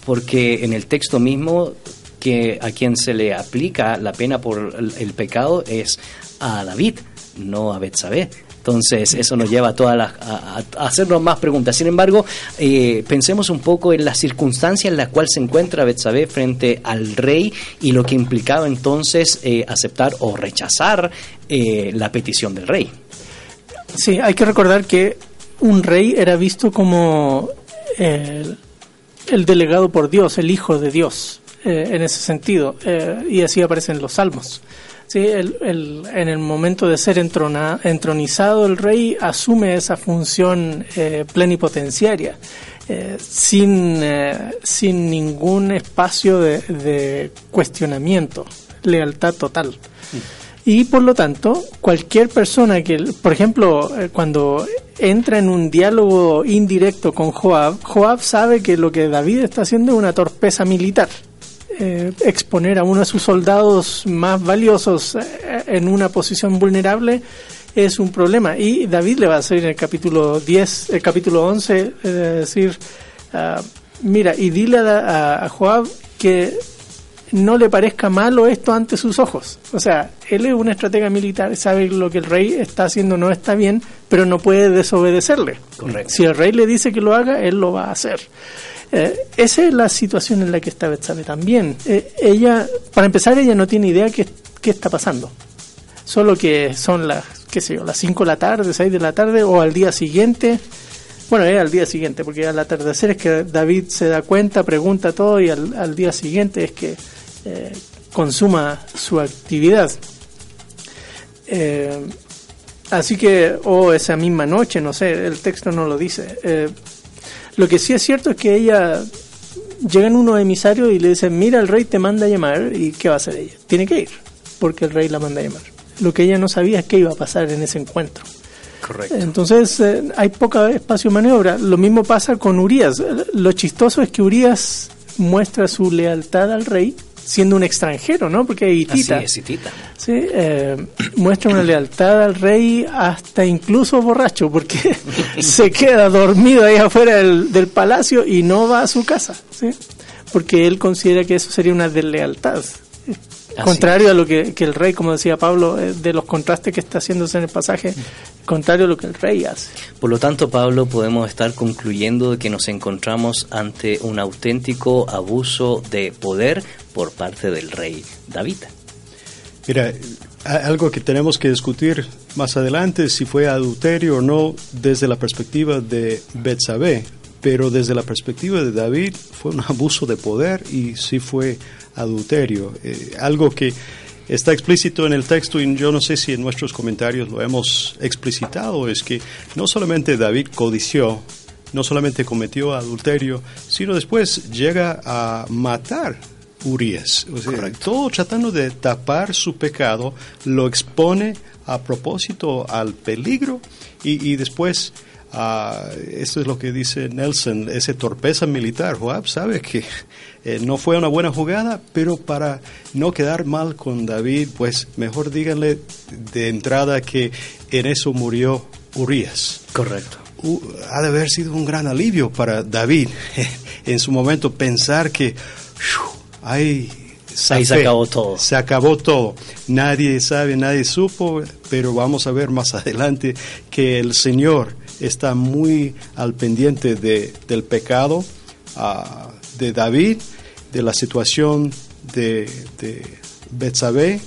Porque en el texto mismo que a quien se le aplica la pena por el, pecado es a David, no a Betsabé. Entonces, eso nos lleva a, todas las, a, hacernos más preguntas. Sin embargo, eh, pensemos un poco en la circunstancia en la cual se encuentra Betsabé frente al rey y lo que implicaba entonces eh, aceptar o rechazar eh, la petición del rey. Sí, hay que recordar que un rey era visto como el delegado por Dios, el hijo de Dios. Eh, en ese sentido, eh, y así aparecen los salmos. ¿sí? El, el, en el momento de ser entrona, entronizado, el rey asume esa función eh, plenipotenciaria, sin, sin ningún espacio de, de, cuestionamiento, lealtad total. Y por lo tanto, cualquier persona que, por ejemplo, cuando entra en un diálogo indirecto con Joab, Joab sabe que lo que David está haciendo es una torpeza militar. Eh, exponer a uno de sus soldados más valiosos eh, en una posición vulnerable es un problema. Y David le va a decir en el capítulo 10, el capítulo 11, eh, decir, ah, mira, y dile a, a, Joab que no le parezca malo esto ante sus ojos. O sea, él es un estratega militar, sabe lo que el rey está haciendo no está bien, pero no puede desobedecerle. Si el rey le dice que lo haga, él lo va a hacer. Eh, esa es la situación en la que está Betsabe también. Eh, ella, para empezar, ella no tiene idea qué, qué está pasando. Solo que son las, qué sé yo, las 5 de la tarde, 6 de la tarde o al día siguiente. bueno, es al día siguiente, porque al atardecer es que David se da cuenta, pregunta todo y al, al día siguiente es que eh, consuma su actividad. Así que, o esa misma noche, no sé, el texto no lo dice. Lo que sí es cierto es que ella llegan unos emisarios y le dicen, mira, el rey te manda a llamar y ¿qué va a hacer ella? Tiene que ir, porque el rey la manda a llamar. Lo que ella no sabía es qué iba a pasar en ese encuentro. Correcto. Entonces eh, hay poca espacio de maniobra. Lo mismo pasa con Urias. Lo chistoso es que Urias muestra su lealtad al rey siendo un extranjero, ¿no? Porque Hitita, Así es, Hitita. sí, eh, muestra una lealtad al rey hasta incluso borracho, porque se queda dormido ahí afuera del, del palacio y no va a su casa, ¿sí? Porque él considera que eso sería una deslealtad. Contrario a lo que, que el rey, como decía Pablo, eh, de los contrastes que está haciéndose en el pasaje, contrario a lo que el rey hace. Por lo tanto, Pablo, podemos estar concluyendo de que nos encontramos ante un auténtico abuso de poder por parte del rey David. Mira, algo que tenemos que discutir más adelante, si fue adulterio o no, desde la perspectiva de Betsabé, pero desde la perspectiva de David fue un abuso de poder y sí fue adulterio. Eh, algo que está explícito en el texto y yo no sé si en nuestros comentarios lo hemos explicitado, es que no solamente David codició, no solamente cometió adulterio, sino después llega a matar Urias. O sea, todo tratando de tapar su pecado, lo expone a propósito al peligro y, y después, ah, esto es lo que dice Nelson, ese torpeza militar. Joab sabe que eh, no fue una buena jugada, pero para no quedar mal con David, pues mejor díganle de entrada que en eso murió Urias. Correcto. Uh, ha de haber sido un gran alivio para David en su momento pensar que Ahí se acabó todo. Se acabó todo. Nadie sabe, nadie supo, pero vamos a ver más adelante que el Señor está muy al pendiente de, del pecado ah, de David, de la situación de, de Betsabé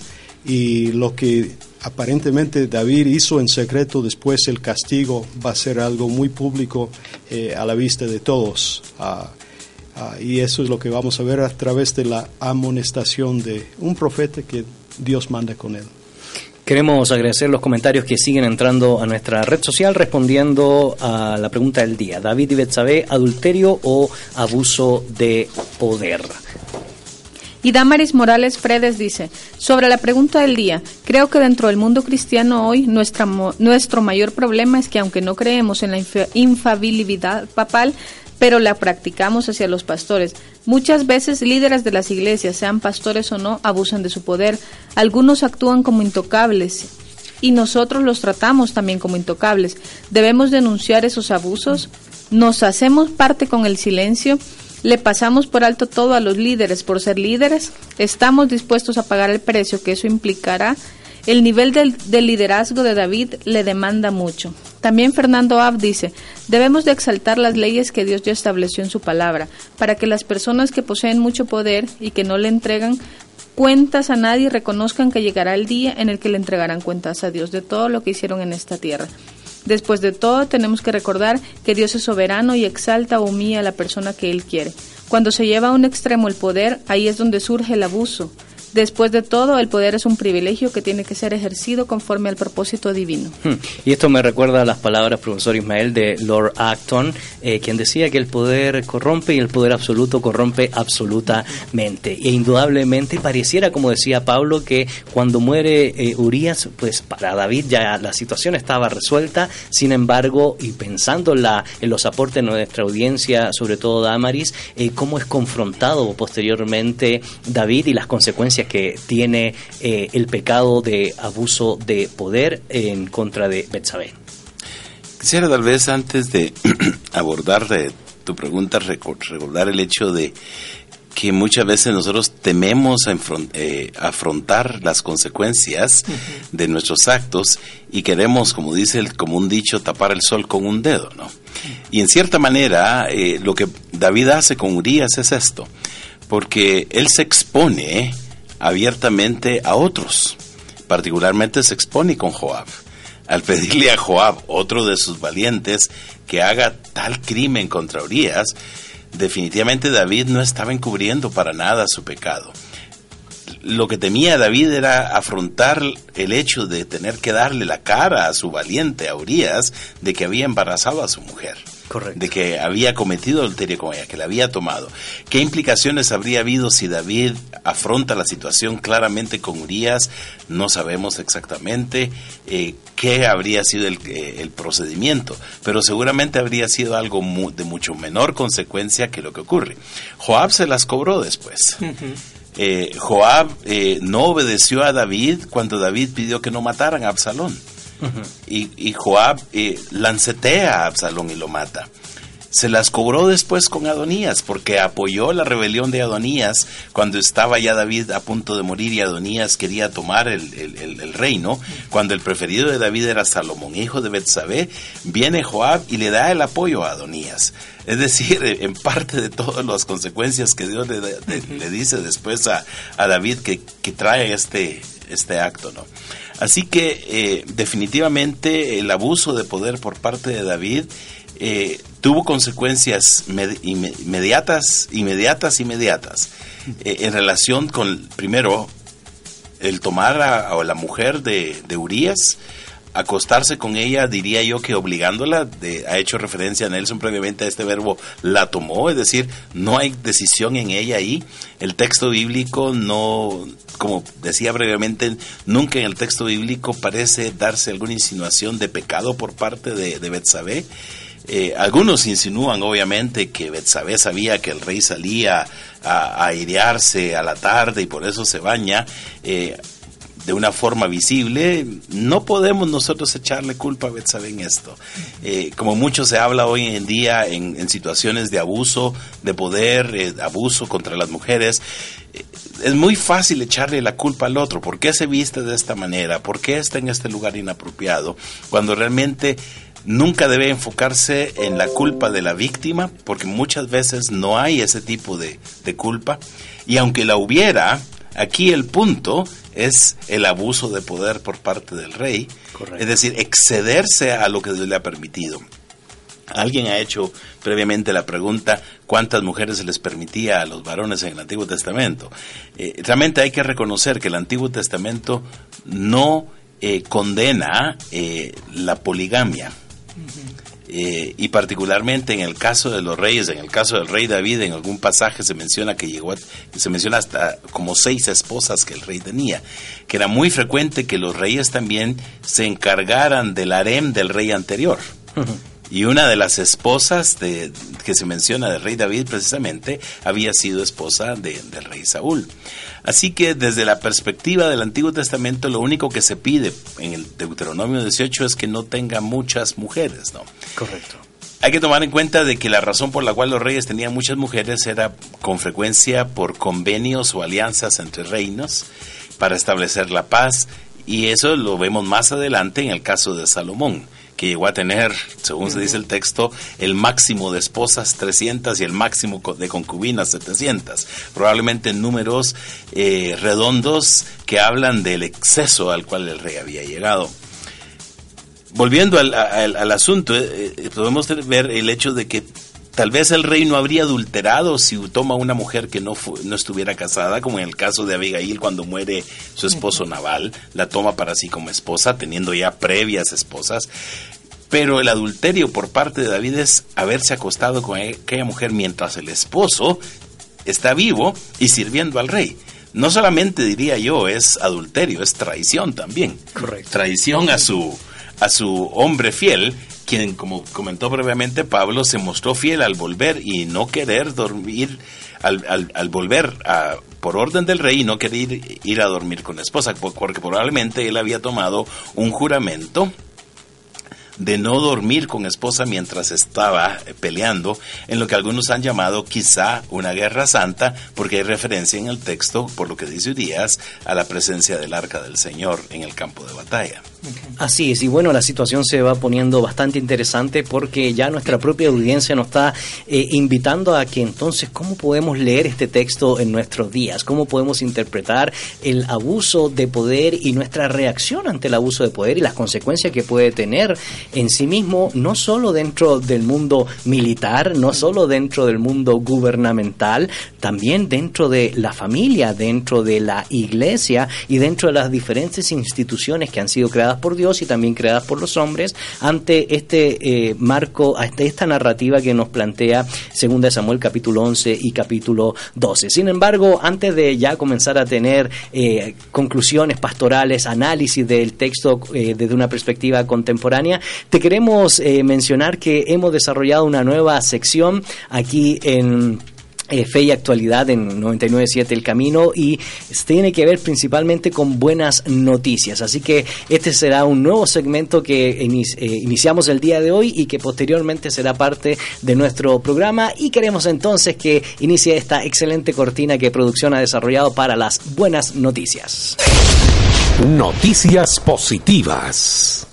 y lo que aparentemente David hizo en secreto, después el castigo va a ser algo muy público eh, a la vista de todos. Ah, ah, y eso es lo que vamos a ver a través de la amonestación de un profeta que Dios manda con él. Queremos agradecer los comentarios que siguen entrando a nuestra red social respondiendo a la pregunta del día. David y adulterio o abuso de poder. Y Damaris Morales Fredes dice, sobre la pregunta del día, creo que dentro del mundo cristiano hoy nuestro mayor problema es que aunque no creemos en la infa- infalibilidad papal, pero la practicamos hacia los pastores. Muchas veces líderes de las iglesias, sean pastores o no, abusan de su poder. Algunos actúan como intocables y nosotros los tratamos también como intocables. Debemos denunciar esos abusos. Nos hacemos parte con el silencio. Le pasamos por alto todo a los líderes por ser líderes. Estamos dispuestos a pagar el precio que eso implicará. El nivel del, liderazgo de David le demanda mucho. También Fernando Ab dice, debemos de exaltar las leyes que Dios ya estableció en su palabra, para que las personas que poseen mucho poder y que no le entregan cuentas a nadie reconozcan que llegará el día en el que le entregarán cuentas a Dios de todo lo que hicieron en esta tierra. Después de todo, tenemos que recordar que Dios es soberano y exalta o humilla a la persona que Él quiere. Cuando se lleva a un extremo el poder, ahí es donde surge el abuso. Después de todo, el poder es un privilegio que tiene que ser ejercido conforme al propósito divino. Hmm. Y esto me recuerda a las palabras, profesor Ismael, de Lord Acton, eh, quien decía que el poder corrompe y el poder absoluto corrompe absolutamente. E indudablemente pareciera, como decía Pablo, que cuando muere eh, Urias, pues para David ya la situación estaba resuelta. Sin embargo, y pensando en, la, en los aportes de nuestra audiencia, sobre todo Damaris, eh, cómo es confrontado posteriormente David y las consecuencias que tiene eh, el pecado de abuso de poder en contra de Betsabé. Quisiera tal vez antes de abordar eh, tu pregunta reco- recordar el hecho de que muchas veces nosotros tememos eh, afrontar las consecuencias de nuestros actos y queremos, como dice el común dicho, tapar el sol con un dedo, ¿no? Y en cierta manera, eh, lo que David hace con Urias es esto, porque él se expone abiertamente a otros, particularmente se expone con Joab. al pedirle a Joab, otro de sus valientes, que haga tal crimen contra Urias, definitivamente David no estaba encubriendo para nada su pecado. Lo que temía David era afrontar el hecho de tener que darle la cara a su valiente, a Urias, de que había embarazado a su mujer. De que había cometido adulterio con ella, que la había tomado. ¿Qué implicaciones habría habido si David afronta la situación claramente con Urias? No sabemos exactamente eh, qué habría sido el, eh, el, procedimiento, pero seguramente habría sido algo de mucho menor consecuencia que lo que ocurre. Joab se las cobró después. Eh, Joab no obedeció a David cuando David pidió que no mataran a Absalón y, Joab eh, lancetea a Absalón y lo mata. Se las cobró después con Adonías, porque apoyó la rebelión de Adonías cuando estaba ya David a punto de morir y Adonías quería tomar el, reino. Cuando el preferido de David era Salomón, hijo de Betsabé, viene Joab y le da el apoyo a Adonías. Es decir, en parte de todas las consecuencias que Dios le, dice después a, David que, que, trae este, este acto, ¿no? Así que eh, definitivamente el abuso de poder por parte de David eh, tuvo consecuencias inmediatas, inmediatas, inmediatas, eh, en relación con, primero, el tomar a, la mujer de, de Urias, acostarse con ella, diría yo que obligándola, ha hecho referencia a Nelson previamente a este verbo, la tomó, es decir, no hay decisión en ella ahí. El texto bíblico no, como decía previamente, nunca en el texto bíblico parece darse alguna insinuación de pecado por parte de, de. Eh, algunos insinúan obviamente que Betsabé sabía que el rey salía a, airearse a la tarde y por eso se baña. Eh, de una forma visible, no podemos nosotros echarle culpa a Betsabe esto. Eh, como mucho se habla hoy en día en, situaciones de abuso, de poder, eh, abuso contra las mujeres, eh, es muy fácil echarle la culpa al otro. ¿Por qué se viste de esta manera? ¿Por qué está en este lugar inapropiado? Cuando realmente nunca debe enfocarse en la culpa de la víctima, porque muchas veces no hay ese tipo de, de culpa. Y aunque la hubiera, aquí el punto es el abuso de poder por parte del rey, es decir, excederse a lo que Dios le ha permitido. Alguien ha hecho previamente la pregunta cuántas mujeres se les permitía a los varones en el Antiguo Testamento. Eh, realmente hay que reconocer que el Antiguo Testamento no eh, condena eh, la poligamia. Eh, y particularmente en el caso de los reyes, en el caso del rey David, en algún pasaje se menciona que llegó, se menciona hasta como seis esposas que el rey tenía, que era muy frecuente que los reyes también se encargaran del harem del rey anterior. Y una de las esposas de, que se menciona del rey David precisamente había sido esposa del rey Saúl. Así que desde la perspectiva del Antiguo Testamento lo único que se pide en el Deuteronomio 18 es que no tenga muchas mujeres, ¿no? Correcto. Hay que tomar en cuenta de que la razón por la cual los reyes tenían muchas mujeres era con frecuencia por convenios o alianzas entre reinos para establecer la paz y eso lo vemos más adelante en el caso de Salomón que llegó a tener, según se dice el texto, el máximo de esposas 300 y el máximo de concubinas 700. Probablemente números eh, redondos que hablan del exceso al cual el rey había llegado. Volviendo al, asunto, eh, eh, podemos ver el hecho de que Tal vez el rey no habría adulterado si toma una mujer que no, no estuviera casada, como en el caso de Abigail cuando muere su esposo Naval, la toma para sí como esposa, teniendo ya previas esposas. Pero el adulterio por parte de David es haberse acostado con aquella mujer mientras el esposo está vivo y sirviendo al rey. No solamente diría yo es adulterio, es traición también. Correcto. Traición a su, a su hombre fiel quien, como comentó previamente Pablo, se mostró fiel al volver y no querer dormir, al, al, volver a, por orden del rey y no querer ir, a dormir con la esposa, porque probablemente él había tomado un juramento de no dormir con esposa mientras estaba eh, peleando en lo que algunos han llamado quizá una guerra santa, porque hay referencia en el texto, por lo que dice Urias, a la presencia del arca del Señor en el campo de batalla. Así es, y bueno, la situación se va poniendo bastante interesante porque ya nuestra propia audiencia nos está eh, invitando a que entonces, ¿cómo podemos leer este texto en nuestros días? ¿Cómo podemos interpretar el abuso de poder y nuestra reacción ante el abuso de poder y las consecuencias que puede tener en sí mismo, no solo dentro del mundo militar, no solo dentro del mundo gubernamental, también dentro de la familia, dentro de la iglesia y dentro de las diferentes instituciones que han sido creadas por Dios y también creadas por los hombres ante este eh, marco, ante esta narrativa que nos plantea 2 Samuel capítulo 11 y capítulo 12. Sin embargo, antes de ya comenzar a tener eh, conclusiones pastorales, análisis del texto eh, desde una perspectiva contemporánea, te queremos mencionar que hemos desarrollado una nueva sección aquí en eh, fe y actualidad en 99.7 El Camino y tiene que ver principalmente con buenas noticias. Así que este será un nuevo segmento que eh, iniciamos el día de hoy y que posteriormente será parte de nuestro programa y queremos entonces que inicie esta excelente cortina que producción ha desarrollado para las buenas noticias. Noticias positivas.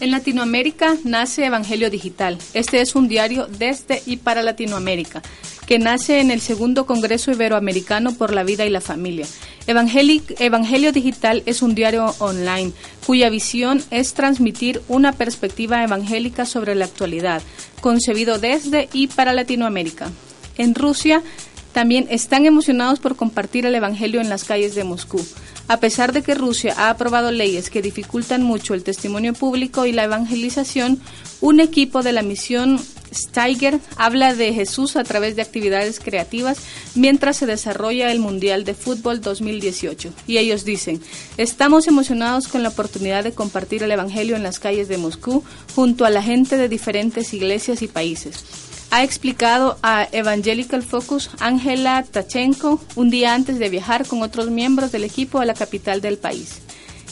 En Latinoamérica nace Evangelio Digital. Este es un diario desde y para Latinoamérica que nace en el segundo Congreso Iberoamericano por la Vida y la Familia. Evangelio Digital es un diario online cuya visión es transmitir una perspectiva evangélica sobre la actualidad, concebido desde y para Latinoamérica. En Rusia también están emocionados por compartir el Evangelio en las calles de Moscú. A pesar de que Rusia ha aprobado leyes que dificultan mucho el testimonio público y la evangelización, un equipo de la misión Steiger habla de Jesús a través de actividades creativas mientras se desarrolla el Mundial de Fútbol 2018. Y ellos dicen, estamos emocionados con la oportunidad de compartir el Evangelio en las calles de Moscú junto a la gente de diferentes iglesias y países. Ha explicado a Evangelical Focus Ángela Tachenko un día antes de viajar con otros miembros del equipo a la capital del país.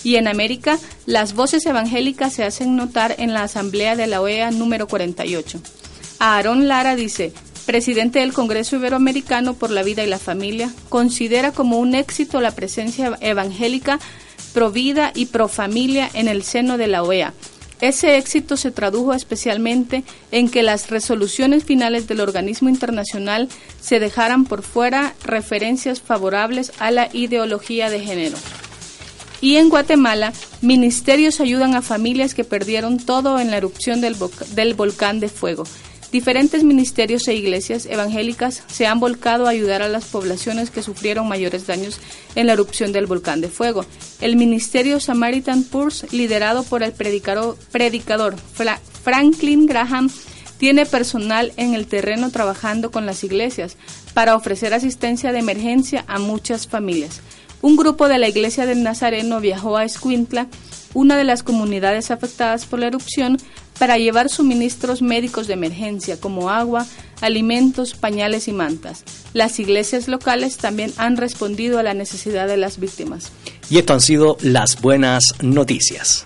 Y en América, las voces evangélicas se hacen notar en la Asamblea de la OEA número 48. Aarón Lara dice, presidente del Congreso Iberoamericano por la Vida y la Familia, considera como un éxito la presencia evangélica pro vida y pro familia en el seno de la OEA. Ese éxito se tradujo especialmente en que las resoluciones finales del organismo internacional se dejaran por fuera referencias favorables a la ideología de género. Y en Guatemala, ministerios ayudan a familias que perdieron todo en la erupción del, del volcán de fuego. Diferentes ministerios e iglesias evangélicas se han volcado a ayudar a las poblaciones que sufrieron mayores daños en la erupción del volcán de fuego. El ministerio Samaritan Purse, liderado por el predicador, Franklin Graham, tiene personal en el terreno trabajando con las iglesias para ofrecer asistencia de emergencia a muchas familias. Un grupo de la iglesia del Nazareno viajó a Escuintla, una de las comunidades afectadas por la erupción, para llevar suministros médicos de emergencia como agua, alimentos, pañales y mantas. Las iglesias locales también han respondido a la necesidad de las víctimas. Y esto han sido las buenas noticias.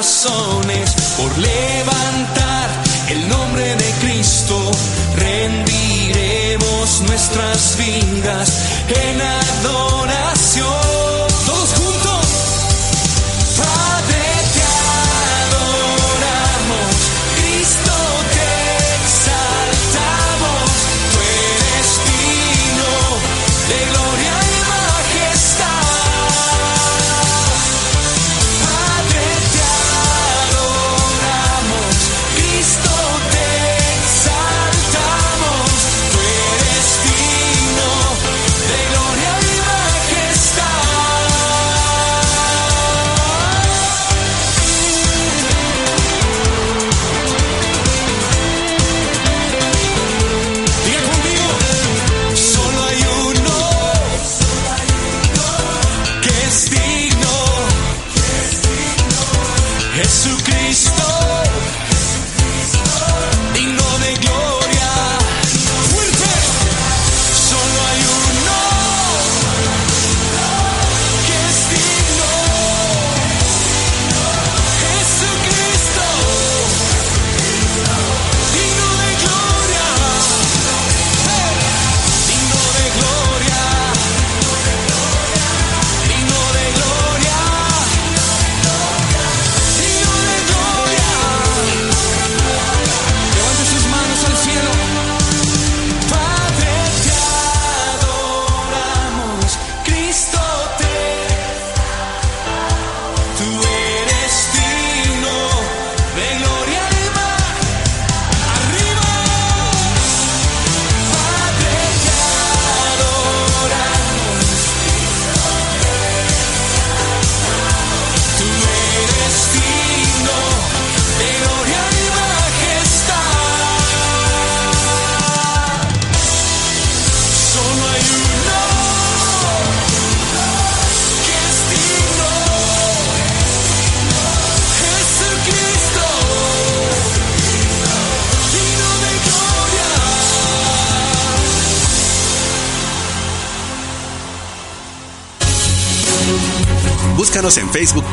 Por levantar el nombre de Cristo. Rendiremos nuestras vidas en adoración.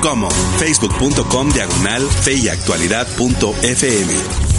Como facebook.com diagonal fe y actualidad.fm.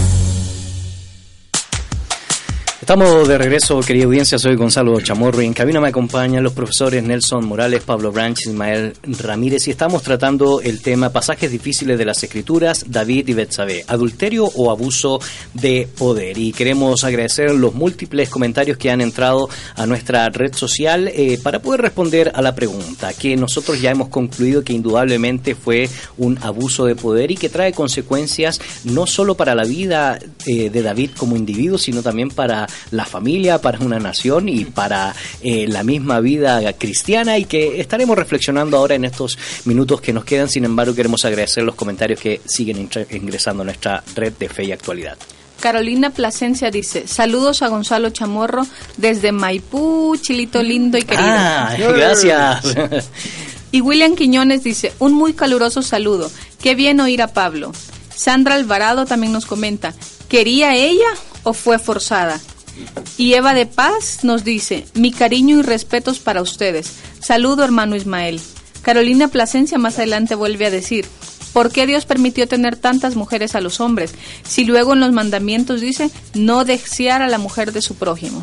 Estamos de regreso, querida audiencia. Soy Gonzalo Chamorro y en cabina me acompañan los profesores Nelson Morales, Pablo Branch, Ismael Ramírez y estamos tratando el tema pasajes difíciles de las Escrituras, David y Betsabé, adulterio o abuso de poder. Y queremos agradecer los múltiples comentarios que han entrado a nuestra red social eh, para poder responder a la pregunta que nosotros ya hemos concluido que indudablemente fue un abuso de poder y que trae consecuencias no solo para la vida eh, de David como individuo, sino también para la familia, para una nación y para eh, la misma vida cristiana y que estaremos reflexionando ahora en estos minutos que nos quedan. Sin embargo, queremos agradecer los comentarios que siguen ingresando a nuestra red de fe y actualidad. Carolina Plasencia dice, saludos a Gonzalo Chamorro desde Maipú, chilito lindo y querido. Ah, gracias. Y William Quiñones dice, un muy caluroso saludo. Qué bien oír a Pablo. Sandra Alvarado también nos comenta, ¿quería ella o fue forzada? Y Eva de Paz nos dice, mi cariño y respetos para ustedes. Saludo hermano Ismael. Carolina Plasencia más adelante vuelve a decir, ¿por qué Dios permitió tener tantas mujeres a los hombres? Si luego en los mandamientos dice, no desear a la mujer de su prójimo.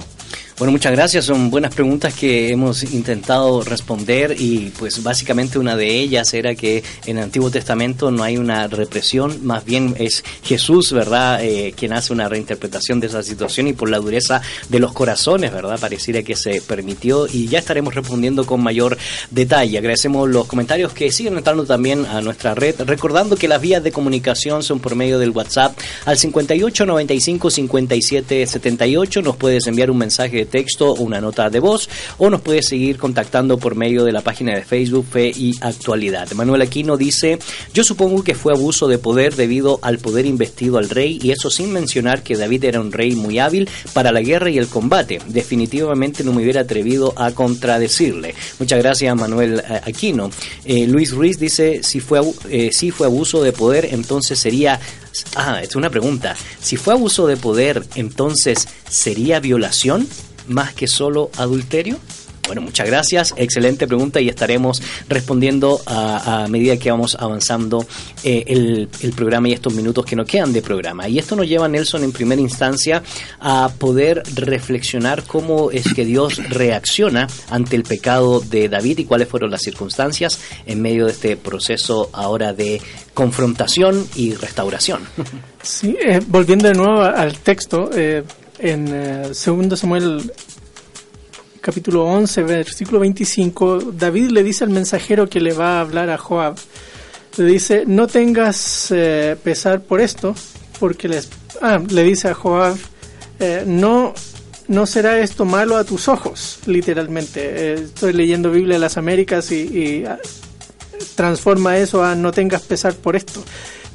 Bueno, muchas gracias. Son buenas preguntas que hemos intentado responder y pues básicamente una de ellas era que en el Antiguo Testamento no hay una represión, más bien es Jesús, ¿verdad?, eh, quien hace una reinterpretación de esa situación y por la dureza de los corazones, ¿verdad?, pareciera que se permitió y ya estaremos respondiendo con mayor detalle. Agradecemos los comentarios que siguen entrando también a nuestra red, recordando que las vías de comunicación son por medio del WhatsApp al 58 95 57 78. Nos puedes enviar un mensaje texto o una nota de voz o nos puedes seguir contactando por medio de la página de Facebook Fe y Actualidad. Manuel Aquino dice, yo supongo que fue abuso de poder debido al poder investido al rey y eso sin mencionar que David era un rey muy hábil para la guerra y el combate. Definitivamente no me hubiera atrevido a contradecirle. Muchas gracias Manuel eh, Aquino. Eh, Luis Ruiz dice, si fue, eh, si fue abuso de poder, entonces sería... Ah, es una pregunta. Si fue abuso de poder, entonces sería violación más que solo adulterio. Bueno, muchas gracias. Excelente pregunta y estaremos respondiendo a, medida que vamos avanzando eh, el, programa y estos minutos que nos quedan de programa. Y esto nos lleva, Nelson, en primera instancia a poder reflexionar cómo es que Dios reacciona ante el pecado de David y cuáles fueron las circunstancias en medio de este proceso ahora de confrontación y restauración. Sí, eh, volviendo de nuevo al texto, eh, en eh, 2 Samuel capítulo 11, versículo 25, David le dice al mensajero que le va a hablar a Joab, le dice, no tengas eh, pesar por esto, porque les, ah, le dice a Joab, eh, no, no será esto malo a tus ojos, literalmente. Eh, estoy leyendo Biblia de las Américas y, ah, transforma eso a no tengas pesar por esto.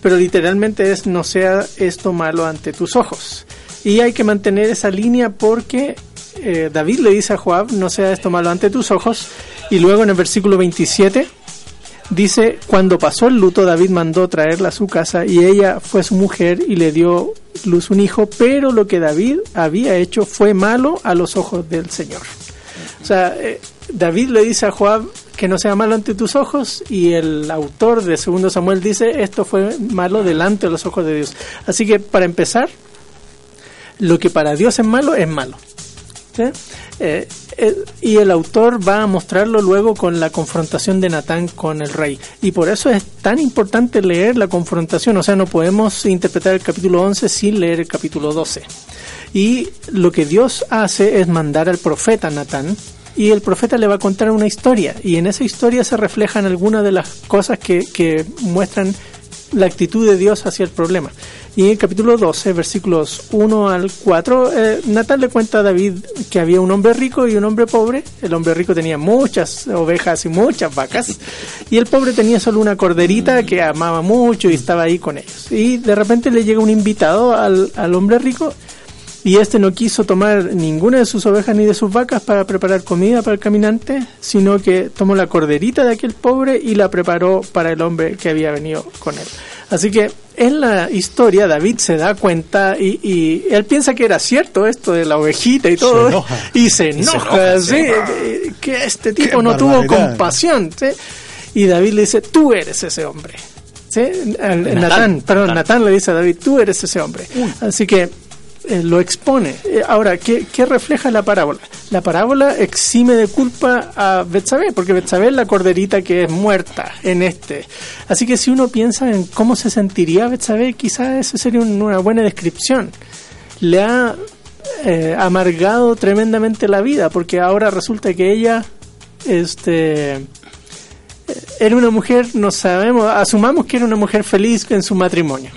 Pero literalmente es no sea esto malo ante tus ojos. Y hay que mantener esa línea porque eh, David le dice a Joab, no sea esto malo ante tus ojos. Y luego en el versículo 27 dice, cuando pasó el luto, David mandó traerla a su casa y ella fue su mujer y le dio luz un hijo, pero lo que David había hecho fue malo a los ojos del Señor. O sea, eh, David le dice a Joab que no sea malo ante tus ojos y el autor de Segundo Samuel dice esto fue malo delante de los ojos de Dios. Así que para empezar, lo que para Dios es malo es malo. Eh, eh, y el autor va a mostrarlo luego con la confrontación de Natán con el rey. Y por eso es tan importante leer la confrontación. O sea, no podemos interpretar el capítulo 11 sin leer el capítulo 12. Y lo que Dios hace es mandar al profeta Natán y el profeta le va a contar una historia y en esa historia se reflejan algunas de las cosas que muestran la actitud de Dios hacia el problema. Y en el capítulo 12, versículos 1 al 4, eh, Natal le cuenta a David que había un hombre rico y un hombre pobre. El hombre rico tenía muchas ovejas y muchas vacas. Y el pobre tenía solo una corderita que amaba mucho y estaba ahí con ellos. Y de repente le llega un invitado al, al hombre rico y este no quiso tomar ninguna de sus ovejas ni de sus vacas para preparar comida para el caminante, sino que tomó la corderita de aquel pobre y la preparó para el hombre que había venido con él. Así que en la historia David se da cuenta y, y él piensa que era cierto esto de la ovejita y todo, Se enoja. y se enoja, Y se enoja, sí, sí. que este tipo Qué no tuvo compasión. ¿sí? Y David le dice, tú eres ese hombre. ¿Sí? Natán, Natán, perdón, Natán. Natán le dice a David, tú eres ese hombre. Así que eh, lo expone. Eh, ahora, ¿qué, ¿qué refleja la parábola? La parábola exime de culpa a Betsabé, porque Betsabé es la corderita que es muerta en este. Así que si uno piensa en cómo se sentiría Betsabé, quizás eso sería un- una buena descripción. Le ha eh, amargado tremendamente la vida, porque ahora resulta que ella este era una mujer, no sabemos, asumamos que era una mujer feliz en su matrimonio,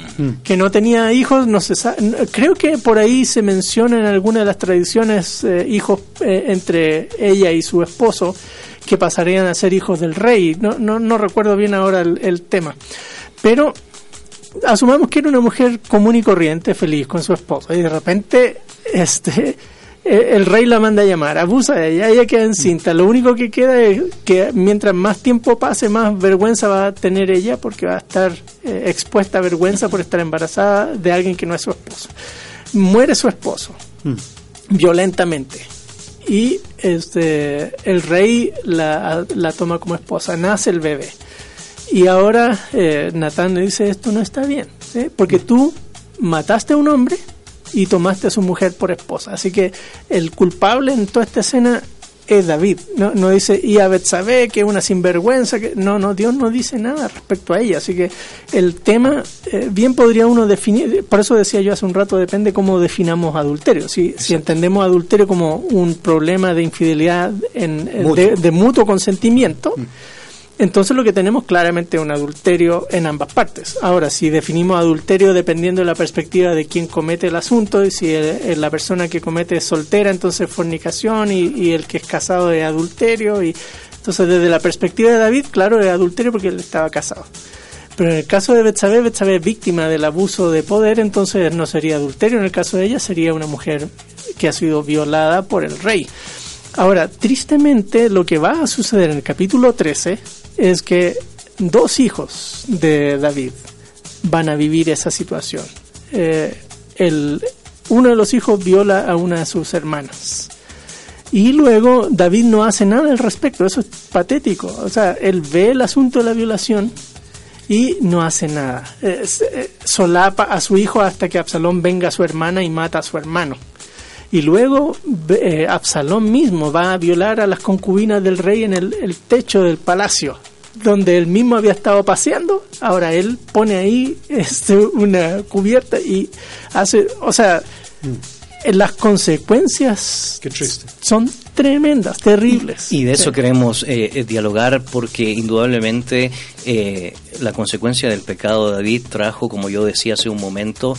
que no tenía hijos, no se sa- n- creo que por ahí se menciona en alguna de las tradiciones eh, hijos eh, entre ella y su esposo que pasarían a ser hijos del rey, no, no, no recuerdo bien ahora el, el tema, pero asumamos que era una mujer común y corriente, feliz con su esposo, y de repente este el rey la manda a llamar, abusa de ella, ella queda encinta. Lo único que queda es que mientras más tiempo pase, más vergüenza va a tener ella porque va a estar eh, expuesta a vergüenza por estar embarazada de alguien que no es su esposo. Muere su esposo violentamente y este el rey la, la toma como esposa, nace el bebé. Y ahora eh, Natán le dice, esto no está bien, ¿sí? porque tú mataste a un hombre y tomaste a su mujer por esposa. Así que el culpable en toda esta escena es David. No, no dice, y a Betsabé, que es una sinvergüenza. que No, no, Dios no dice nada respecto a ella. Así que el tema, eh, bien podría uno definir, por eso decía yo hace un rato, depende cómo definamos adulterio. Si, si entendemos adulterio como un problema de infidelidad en, Mutuo. de, de mutuo consentimiento, entonces lo que tenemos claramente es un adulterio en ambas partes. Ahora, si definimos adulterio dependiendo de la perspectiva de quién comete el asunto, y si la persona que comete es soltera, entonces fornicación, y, y el que es casado es adulterio, y entonces desde la perspectiva de David, claro, es adulterio porque él estaba casado. Pero en el caso de Betsabé, Betsabé es víctima del abuso de poder, entonces no sería adulterio. En el caso de ella sería una mujer que ha sido violada por el rey. Ahora, tristemente, lo que va a suceder en el capítulo 13 es que dos hijos de David van a vivir esa situación. Eh, el, uno de los hijos viola a una de sus hermanas Y luego David no hace nada al respecto, eso es patético. O sea, él ve el asunto de la violación y no hace nada. Eh, eh, solapa a su hijo hasta que Absalón venga a su hermana y mata a su hermano. Y luego eh, Absalón mismo va a violar a las concubinas del rey en el, el techo del palacio donde él mismo había estado paseando, ahora él pone ahí este, una cubierta y hace, o sea, las consecuencias son tremendas, terribles. Y, de eso queremos eh, eh, dialogar porque indudablemente eh, la consecuencia del pecado de David trajo, como yo decía hace un momento,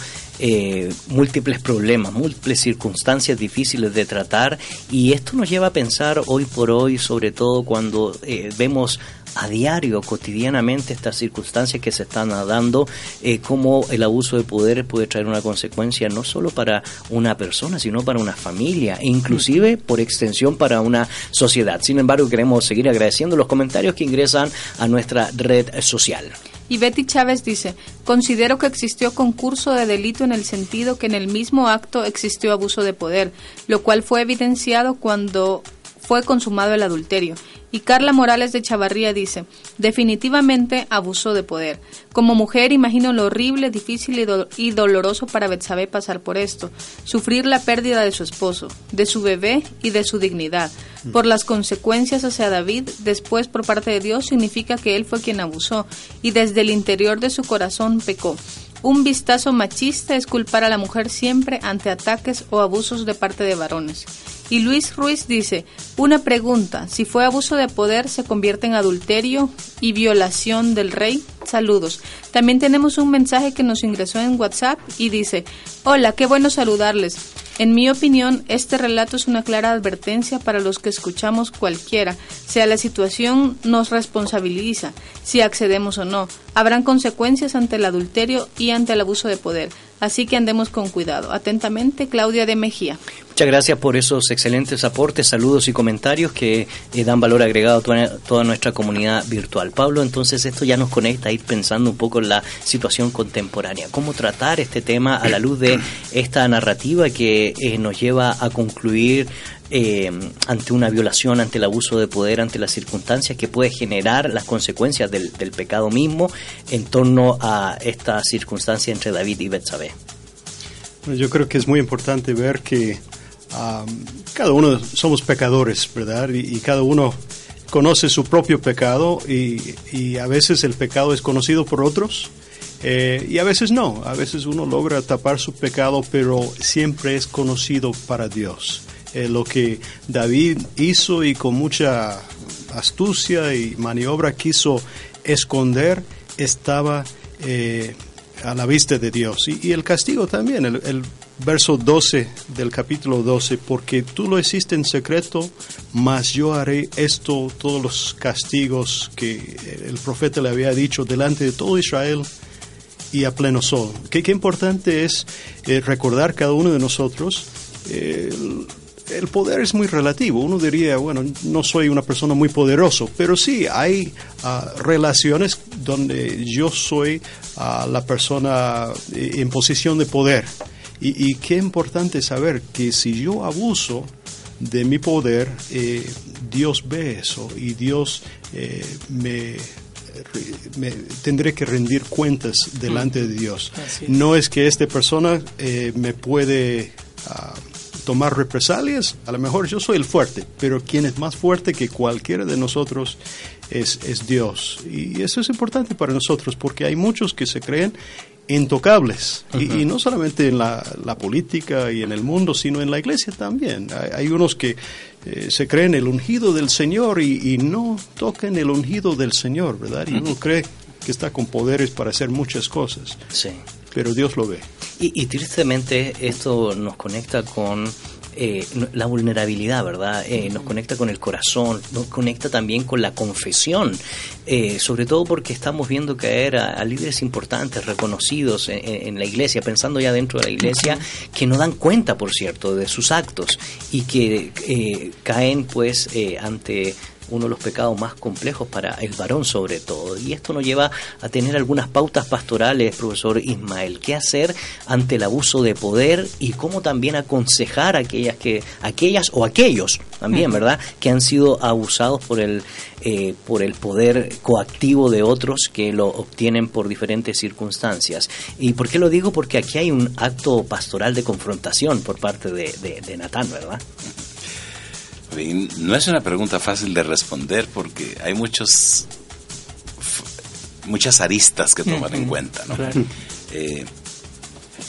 múltiples problemas, múltiples circunstancias difíciles de tratar. Y esto nos lleva a pensar hoy por hoy, sobre todo cuando vemos a diario, cotidianamente, estas circunstancias que se están dando, eh, cómo el abuso de poder puede traer una consecuencia no solo para una persona, sino para una familia, e inclusive por extensión para una sociedad. Sin embargo, queremos seguir agradeciendo los comentarios que ingresan a nuestra red social. Y Betty Chávez dice, considero que existió concurso de delito en el sentido que en el mismo acto existió abuso de poder, lo cual fue evidenciado cuando fue consumado el adulterio. Y Carla Morales de Chavarría dice, definitivamente abusó de poder. Como mujer imagino lo horrible, difícil y, doloroso para Betsabé pasar por esto, sufrir la pérdida de su esposo, de su bebé y de su dignidad. Por las consecuencias hacia David, después por parte de Dios, significa que él fue quien abusó y desde el interior de su corazón pecó. Un vistazo machista es culpar a la mujer siempre ante ataques o abusos de parte de varones. Y Luis Ruiz dice, una pregunta, si fue abuso de poder, ¿se convierte en adulterio y violación del rey? Saludos. También tenemos un mensaje que nos ingresó en WhatsApp y dice, hola, qué bueno saludarles. En mi opinión, este relato es una clara advertencia para los que escuchamos cualquiera, sea la situación nos responsabiliza, si accedemos o no. Habrán consecuencias ante el adulterio y ante el abuso de poder. Así que andemos con cuidado. Atentamente, Claudia de Mejía. Muchas gracias por esos excelentes aportes, saludos y comentarios que eh, dan valor agregado a toda, nuestra comunidad virtual. Pablo, entonces esto ya nos conecta pensando un poco en la situación contemporánea. ¿Cómo tratar este tema a la luz de esta narrativa que eh, nos lleva a concluir eh, ante una violación, ante el abuso de poder, ante las circunstancias que puede generar las consecuencias del, pecado mismo en torno a esta circunstancia entre David y Betsabé. Yo creo que es muy importante ver que cada uno somos pecadores, ¿verdad? Y, cada uno conoce su propio pecado y, a veces el pecado es conocido por otros eh, y a veces no. A veces uno logra tapar su pecado, pero siempre es conocido para Dios. Eh, lo que David hizo y con mucha astucia y maniobra quiso esconder estaba eh, a la vista de Dios. Y, el castigo también, el, verso 12 del capítulo 12, porque tú lo hiciste en secreto, mas yo haré esto, todos los castigos que el profeta le había dicho delante de todo Israel y a pleno sol. Qué, qué importante es eh, recordar cada uno de nosotros el poder es muy relativo. Uno diría, bueno, no soy una persona muy poderoso, pero sí hay ah, relaciones donde yo soy ah, la persona eh, en posición de poder. Y, qué importante saber que si yo abuso de mi poder, eh, Dios ve eso y Dios eh, me tendré que rendir cuentas delante de Dios. No es que esta persona me puede ah, tomar represalias, a lo mejor yo soy el fuerte, pero quien es más fuerte que cualquiera de nosotros es, es Dios. Y eso es importante para nosotros porque hay muchos que se creen intocables, y, no solamente en la, política y en el mundo, sino en la iglesia también. Hay, unos que eh, se creen el ungido del Señor y, no tocan el ungido del Señor, ¿verdad? Y uno cree que está con poderes para hacer muchas cosas. Sí pero Dios lo ve. Y, tristemente esto nos conecta con eh, la vulnerabilidad, ¿verdad? Eh, nos conecta con el corazón, nos conecta también con la confesión, eh, sobre todo porque estamos viendo caer a, líderes importantes, reconocidos en, la iglesia, pensando ya dentro de la iglesia, que no dan cuenta, por cierto, de sus actos y que caen pues ante uno de los pecados más complejos para el varón sobre todo. Y esto nos lleva a tener algunas pautas pastorales, profesor Ismael, qué hacer ante el abuso de poder y cómo también aconsejar a aquellas que aquellas o aquellos también, ¿verdad?, que han sido abusados por el eh, por el poder coactivo de otros que lo obtienen por diferentes circunstancias. ¿Y por qué lo digo? Porque aquí hay un acto pastoral de confrontación por parte de, de, Natán, ¿verdad? No es una pregunta fácil de responder porque hay muchos muchas aristas que tomar en cuenta. ¿no? Eh,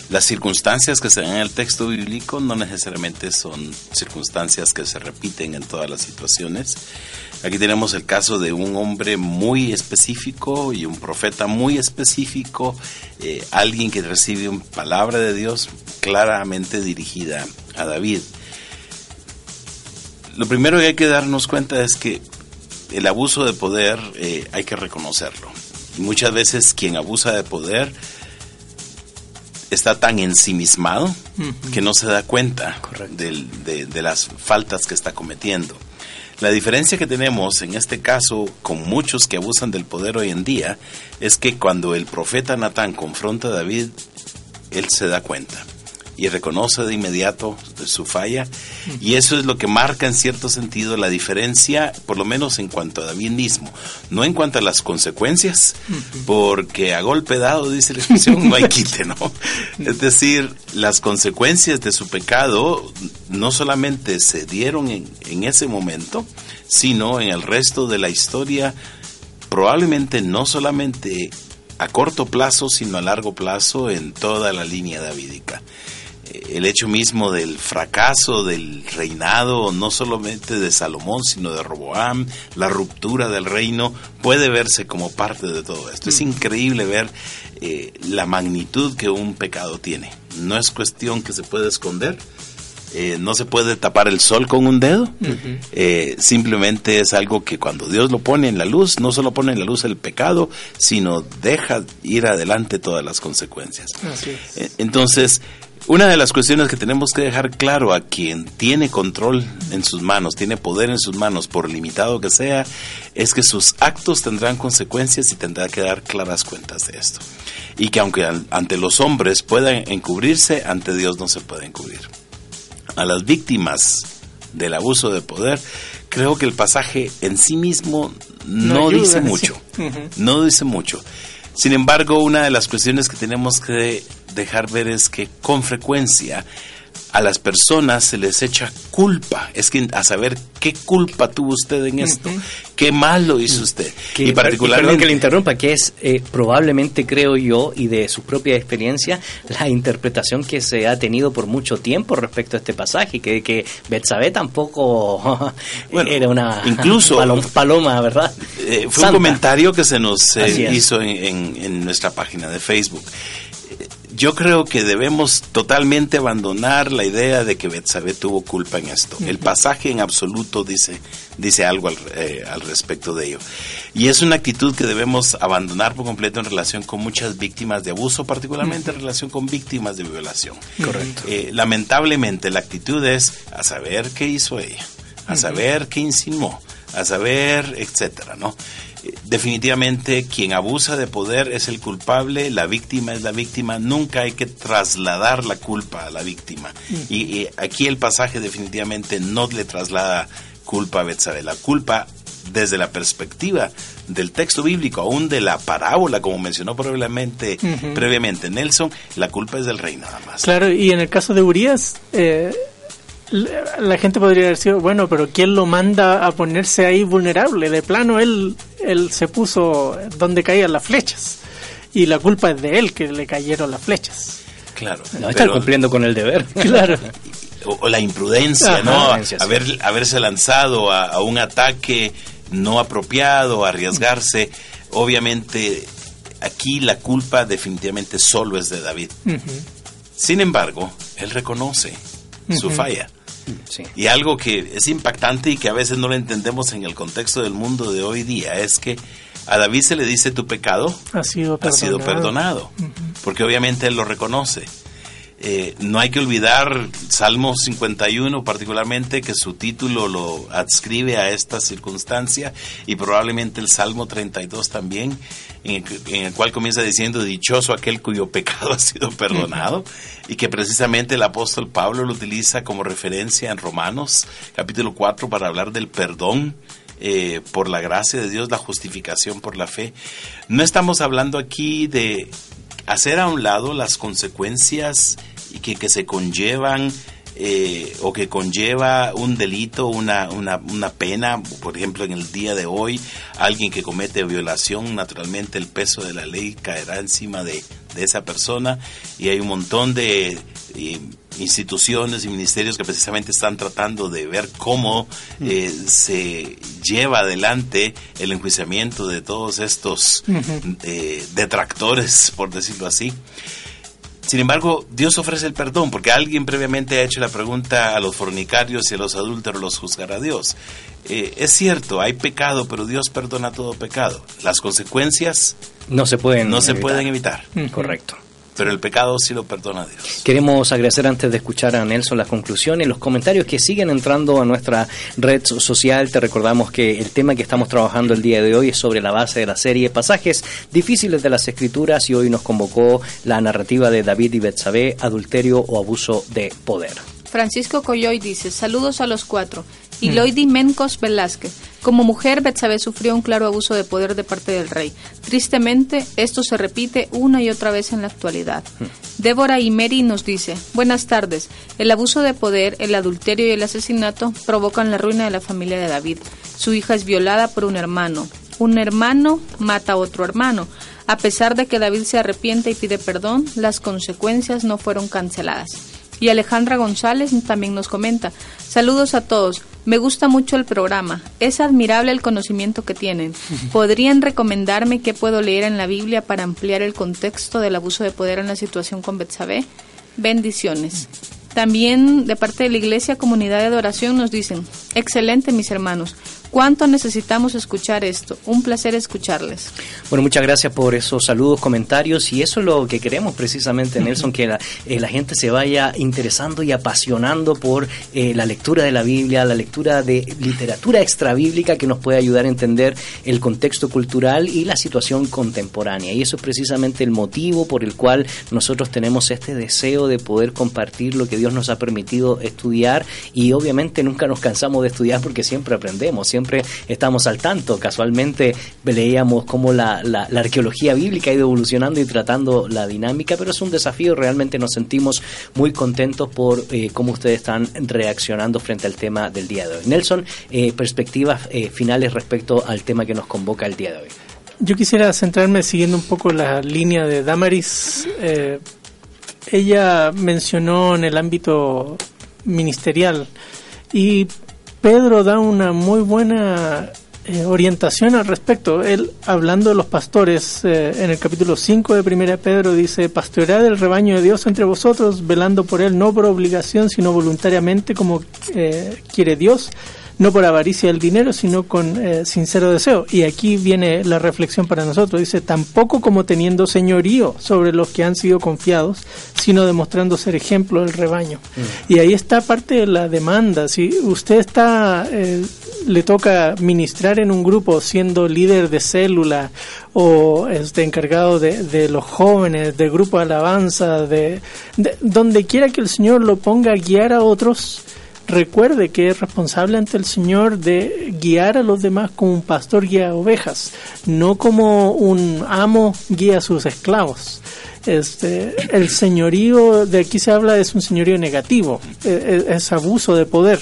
las circunstancias que se dan en el texto bíblico no necesariamente son circunstancias que se repiten en todas las situaciones. Aquí tenemos el caso de un hombre muy específico y un profeta muy específico, eh, alguien que recibe una palabra de Dios claramente dirigida a David. Lo primero que hay que darnos cuenta es que el abuso de poder eh, hay que reconocerlo. Y muchas veces quien abusa de poder está tan ensimismado que no se da cuenta de, de, las faltas que está cometiendo. La diferencia que tenemos en este caso con muchos que abusan del poder hoy en día es que cuando el profeta Natán confronta a David, él se da cuenta y reconoce de inmediato su falla. Y eso es lo que marca en cierto sentido la diferencia, por lo menos en cuanto a David mismo, no en cuanto a las consecuencias, porque a golpe dado, dice la expresión, no hay quite, ¿no? Es decir, las consecuencias de su pecado no solamente se dieron en, en ese momento, sino en el resto de la historia, probablemente no solamente a corto plazo, sino a largo plazo en toda la línea davídica el hecho mismo del fracaso del reinado, no solamente de Salomón, sino de Roboam, la ruptura del reino, puede verse como parte de todo esto. Es mm. increíble ver eh, la magnitud que un pecado tiene. No es cuestión que se puede esconder. Eh, no se puede tapar el sol con un dedo, eh, simplemente es algo que cuando Dios lo pone en la luz, no solo pone en la luz el pecado, sino deja ir adelante todas las consecuencias. Entonces, una de las cuestiones que tenemos que dejar claro a quien tiene control en sus manos, tiene poder en sus manos, por limitado que sea, es que sus actos tendrán consecuencias y tendrá que dar claras cuentas de esto. Y que aunque ante los hombres puedan encubrirse, ante Dios no se puede encubrir. A las víctimas del abuso de poder, creo que el pasaje en sí mismo no, dice mucho. No dice mucho. Sin embargo, una de las cuestiones que tenemos que dejar ver es que con frecuencia a las personas se les echa culpa. Es que a saber qué culpa tuvo usted en esto, qué mal lo hizo usted. y particularmente. que le interrumpa, que es eh, probablemente, creo yo, y de su propia experiencia, la interpretación que se ha tenido por mucho tiempo respecto a este pasaje, que, que Betsabe tampoco era una incluso, paloma, ¿verdad? Eh, fue un comentario que se nos eh, hizo en, en nuestra página de Facebook yo creo que debemos totalmente abandonar la idea de que Betsabé tuvo culpa en esto. El pasaje en absoluto dice, dice algo al, eh, al, respecto de ello. Y es una actitud que debemos abandonar por completo en relación con muchas víctimas de abuso, particularmente en relación con víctimas de violación. Correcto. Eh, lamentablemente la actitud es a saber qué hizo ella, a saber qué insinuó, a saber, etcétera, ¿no? Definitivamente quien abusa de poder es el culpable, la víctima es la víctima, nunca hay que trasladar la culpa a la víctima. Y, aquí el pasaje definitivamente no le traslada culpa a Betsabe, la culpa desde la perspectiva del texto bíblico, aún de la parábola, como mencionó previamente, previamente Nelson, la culpa es del rey nada más. Claro, y en el caso de Urias, eh, la gente podría decir, bueno, pero ¿quién lo manda a ponerse ahí vulnerable? De plano, él, él se puso donde caían las flechas. Y la culpa es de él que le cayeron las flechas. Claro. No está cumpliendo con el deber. Claro. O, la imprudencia, ¿no? Haber, haberse lanzado a, un ataque no apropiado, arriesgarse. Obviamente, aquí la culpa definitivamente solo es de David. Sin embargo, él reconoce su falla. Y algo que es impactante y que a veces no lo entendemos en el contexto del mundo de hoy día es que a David se le dice tu pecado ha sido perdonado, sido perdonado porque obviamente él lo reconoce. Eh, no hay que olvidar Salmo 51 particularmente que su título lo adscribe a esta circunstancia y probablemente el Salmo 32 también en el, cual comienza diciendo dichoso aquel cuyo pecado ha sido perdonado y que precisamente el apóstol Pablo lo utiliza como referencia en Romanos capítulo 4 para hablar del perdón eh, por la gracia de Dios, la justificación por la fe. No estamos hablando aquí de hacer a un lado las consecuencias que, que se conllevan eh, o que conlleva un delito, una, una, una, pena, por ejemplo, en el día de hoy, alguien que comete violación, naturalmente el peso de la ley caerá encima de, de esa persona y hay un montón de eh, instituciones y ministerios que precisamente están tratando de ver cómo eh, se lleva adelante el enjuiciamiento de todos estos detractores, por decirlo así. Sin embargo, Dios ofrece el perdón porque alguien previamente ha hecho la pregunta a los fornicarios y a los adúlteros los juzgará Dios. Eh, es cierto, hay pecado, pero Dios perdona todo pecado. Las consecuencias no se pueden no se pueden evitar. Correcto pero el pecado sí lo perdona Dios. Queremos agradecer antes de escuchar a Nelson las conclusiones, los comentarios que siguen entrando a nuestra red social. Te recordamos que el tema que estamos trabajando el día de hoy es sobre la base de la serie Pasajes difíciles de las Escrituras y hoy nos convocó la narrativa de David y Betsabé, adulterio o abuso de poder. Francisco Coyoy dice, saludos a los cuatro. Y Loidi Mencos Velázquez. Como mujer, Betsabe sufrió un claro abuso de poder de parte del rey. Tristemente, esto se repite una y otra vez en la actualidad. Débora Imeri nos dice, buenas tardes, el abuso de poder, el adulterio y el asesinato provocan la ruina de la familia de David. Su hija es violada por un hermano. Un hermano mata a otro hermano. A pesar de que David se arrepiente y pide perdón, las consecuencias no fueron canceladas. Y Alejandra González también nos comenta, saludos a todos, me gusta mucho el programa, es admirable el conocimiento que tienen. ¿Podrían recomendarme qué puedo leer en la Biblia para ampliar el contexto del abuso de poder en la situación con Betsabé? Bendiciones. También de parte de la Iglesia Comunidad de Adoración nos dicen, excelente mis hermanos, ¿Cuánto necesitamos escuchar esto? Un placer escucharles. Bueno, muchas gracias por esos saludos, comentarios y eso es lo que queremos precisamente, Nelson, que la, eh, la gente se vaya interesando y apasionando por eh, la lectura de la Biblia, la lectura de literatura extrabíblica que nos puede ayudar a entender el contexto cultural y la situación contemporánea. Y eso es precisamente el motivo por el cual nosotros tenemos este deseo de poder compartir lo que Dios nos ha permitido estudiar y obviamente nunca nos cansamos de estudiar porque siempre aprendemos, siempre estamos al tanto. Casualmente leíamos cómo la, la, arqueología bíblica ha ido evolucionando y tratando la dinámica, pero es un desafío. Realmente nos sentimos muy contentos por eh, cómo ustedes están reaccionando frente al tema del día de hoy. Nelson, eh, perspectivas eh, finales respecto al tema que nos convoca el día de hoy. Yo quisiera centrarme siguiendo un poco la línea de Damaris. ella mencionó en el ámbito ministerial y Pedro da una muy buena eh, orientación al respecto. Él, hablando de los pastores, eh, en el capítulo 5 de Primera Pedro dice, pastoread el rebaño de Dios entre vosotros, velando por él, no por obligación, sino voluntariamente como eh, quiere Dios no por avaricia del dinero, sino con eh, sincero deseo. Y aquí viene la reflexión para nosotros. Dice, tampoco como teniendo señorío sobre los que han sido confiados, sino demostrando ser ejemplo del rebaño. Mm. Y ahí está parte de la demanda. Si usted está, eh, le toca ministrar en un grupo siendo líder de célula o este encargado de, de los jóvenes, de grupo de alabanza, de, de donde quiera que el Señor lo ponga a guiar a otros, recuerde que es responsable ante el Señor de guiar a los demás como un pastor guía ovejas, no como un amo guía a sus esclavos. Este, el señorío de aquí se habla es un señorío negativo, e, e, es, abuso de poder.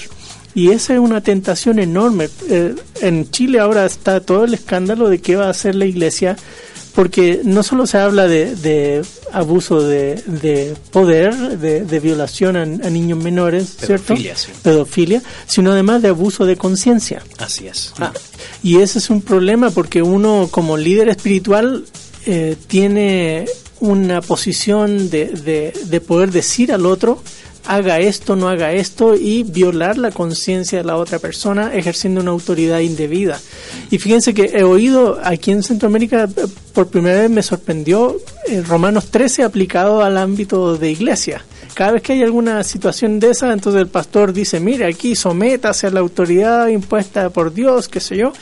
Y esa es una tentación enorme. Eh, en Chile ahora está todo el escándalo de qué va a hacer la iglesia porque no solo se habla de, abuso de, poder, de, violación a, niños menores, Pedofilia, ¿cierto? Pedofilia, sino además de abuso de conciencia. Así es. Ah, y ese es un problema porque uno como líder espiritual eh, tiene una posición de, de poder decir al otro, haga esto, no haga esto y violar la conciencia de la otra persona ejerciendo una autoridad indebida. Y fíjense que he oído aquí en Centroamérica, por primera vez me sorprendió eh, Romanos 13 aplicado al ámbito de iglesia cada vez que hay alguna situación de esa, entonces el pastor dice, mire, aquí sométase a la autoridad impuesta por Dios, qué sé yo.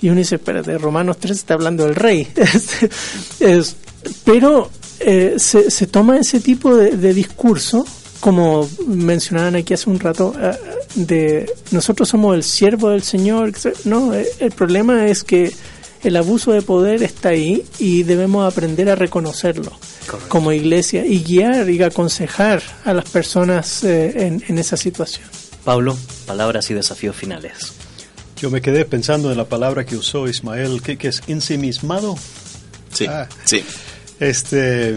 Y uno dice, espérate, Romanos 3 está hablando del rey. es, pero eh, se, se, toma ese tipo de, de, discurso, como mencionaban aquí hace un rato, eh, de nosotros somos el siervo del Señor. No, eh, el problema es que el abuso de poder está ahí y debemos aprender a reconocerlo Correcto. como iglesia y guiar y aconsejar a las personas eh, en, en, esa situación. Pablo, palabras y desafíos finales. Yo me quedé pensando en la palabra que usó Ismael, que, que es ensimismado. Sí, ah, sí. Este,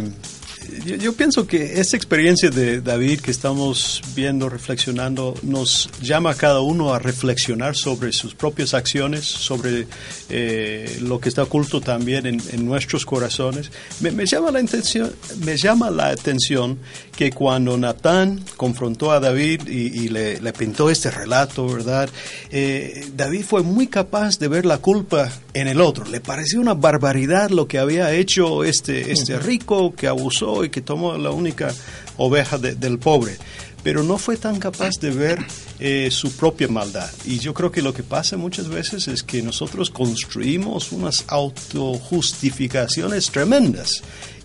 yo, yo, pienso que esta experiencia de David que estamos viendo, reflexionando, nos llama a cada uno a reflexionar sobre sus propias acciones, sobre eh, lo que está oculto también en, en nuestros corazones. Me, me, llama la intención, me llama la atención que cuando Natán confrontó a David y, y le, le, pintó este relato, ¿verdad? Eh, David fue muy capaz de ver la culpa en el otro. Le pareció una barbaridad lo que había hecho este, este rico que abusó y que tomó la única oveja de, del pobre, pero no fue tan capaz de ver eh, su propia maldad. Y yo creo que lo que pasa muchas veces es que nosotros construimos unas autojustificaciones tremendas.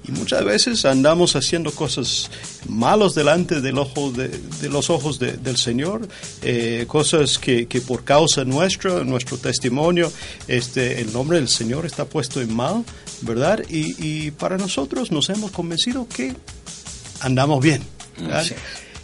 Y muchas veces andamos haciendo cosas malos delante del ojo de, de los ojos de, del Señor, eh, cosas que, que, por causa nuestra, nuestro testimonio, este, el nombre del Señor está puesto en mal, ¿verdad? Y, y para nosotros nos hemos convencido que andamos bien.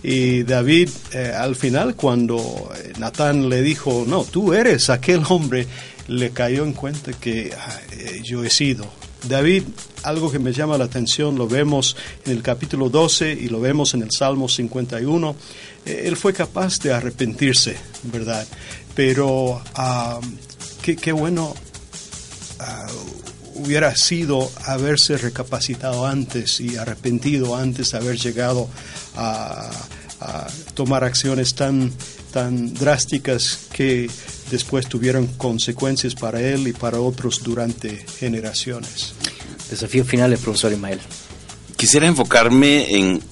Y David, eh, al final, cuando Natán le dijo, no, tú eres aquel hombre, le cayó en cuenta que ah, eh, yo he sido. David, algo que me llama la atención, lo vemos en el capítulo 12 y lo vemos en el Salmo 51, eh, él fue capaz de arrepentirse, ¿verdad? Pero uh, qué, bueno uh, hubiera sido haberse recapacitado antes y arrepentido antes de haber llegado a, a tomar acciones tan, tan drásticas que después tuvieron consecuencias para él y para otros durante generaciones. Desafíos finales, profesor Ismael. Quisiera enfocarme en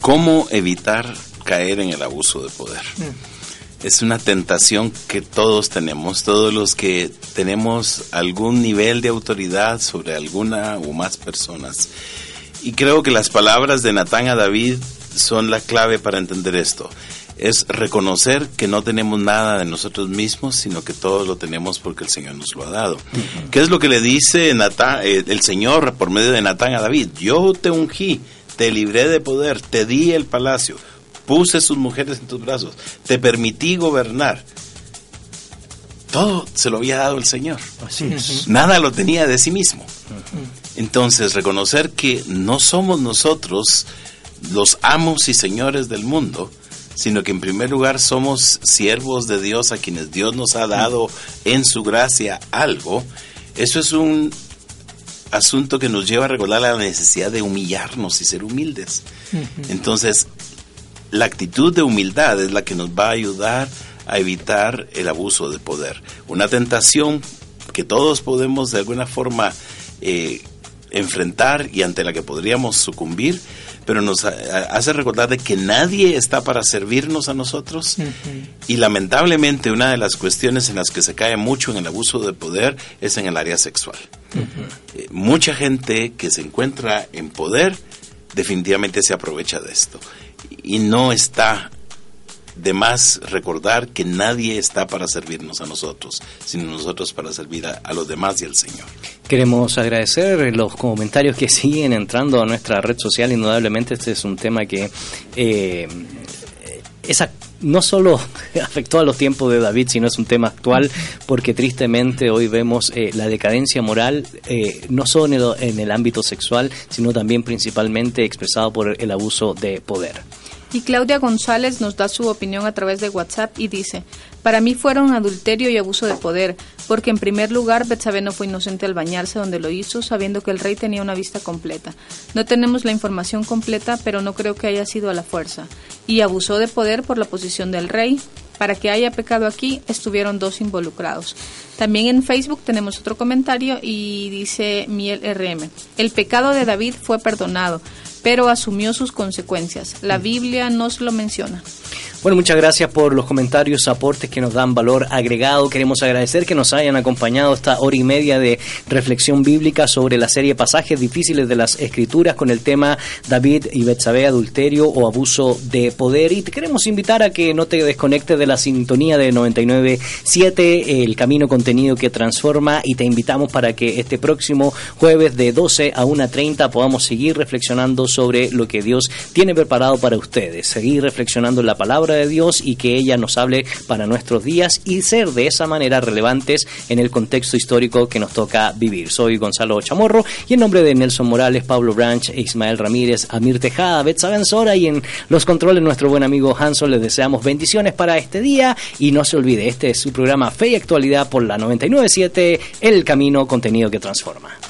cómo evitar caer en el abuso de poder. Mm. Es una tentación que todos tenemos, todos los que tenemos algún nivel de autoridad sobre alguna o más personas. Y creo que las palabras de Natán a David son la clave para entender esto es reconocer que no tenemos nada de nosotros mismos, sino que todo lo tenemos porque el Señor nos lo ha dado. Uh -huh. ¿Qué es lo que le dice Natán, eh, el Señor por medio de Natán a David? Yo te ungí, te libré de poder, te di el palacio, puse sus mujeres en tus brazos, te permití gobernar. Todo se lo había dado el Señor. Así es. Nada lo tenía de sí mismo. Uh -huh. Entonces, reconocer que no somos nosotros los amos y señores del mundo, sino que en primer lugar somos siervos de Dios a quienes Dios nos ha dado en su gracia algo, eso es un asunto que nos lleva a recordar la necesidad de humillarnos y ser humildes. Uh -huh. Entonces, la actitud de humildad es la que nos va a ayudar a evitar el abuso de poder. Una tentación que todos podemos de alguna forma eh, enfrentar y ante la que podríamos sucumbir pero nos hace recordar de que nadie está para servirnos a nosotros uh -huh. y lamentablemente una de las cuestiones en las que se cae mucho en el abuso de poder es en el área sexual. Uh -huh. eh, mucha gente que se encuentra en poder definitivamente se aprovecha de esto y no está de más recordar que nadie está para servirnos a nosotros, sino nosotros para servir a, los demás y al Señor. Queremos agradecer los comentarios que siguen entrando a nuestra red social. Indudablemente este es un tema que eh, esa no solo afectó a los tiempos de David, sino es un tema actual, porque tristemente hoy vemos eh, la decadencia moral, eh, no solo en el ámbito sexual, sino también principalmente expresado por el abuso de poder. Y Claudia González nos da su opinión a través de WhatsApp y dice, para mí fueron adulterio y abuso de poder, porque en primer lugar Betsabé no fue inocente al bañarse donde lo hizo, sabiendo que el rey tenía una vista completa. No tenemos la información completa, pero no creo que haya sido a la fuerza. Y abusó de poder por la posición del rey. Para que haya pecado aquí, estuvieron dos involucrados. También en Facebook tenemos otro comentario y dice Miel RM. El pecado de David fue perdonado pero asumió sus consecuencias. La Biblia nos lo menciona. Bueno, muchas gracias por los comentarios, aportes que nos dan valor agregado. Queremos agradecer que nos hayan acompañado esta hora y media de reflexión bíblica sobre la serie Pasajes difíciles de las Escrituras con el tema David y Betsabé, adulterio o abuso de poder. Y te queremos invitar a que no te desconectes de la sintonía de 99.7, el camino contenido que transforma. Y te invitamos para que este próximo jueves de 12 a 1.30 podamos seguir reflexionando sobre lo que Dios tiene preparado para ustedes. Seguir reflexionando en la de Dios y que ella nos hable para nuestros días y ser de esa manera relevantes en el contexto histórico que nos toca vivir. Soy Gonzalo Chamorro y en nombre de Nelson Morales, Pablo Branch, Ismael Ramírez, Amir Tejada, Betsa Benzora y en los controles nuestro buen amigo Hanson les deseamos bendiciones para este día y no se olvide, este es su programa Fe y Actualidad por la 997, El Camino, contenido que transforma.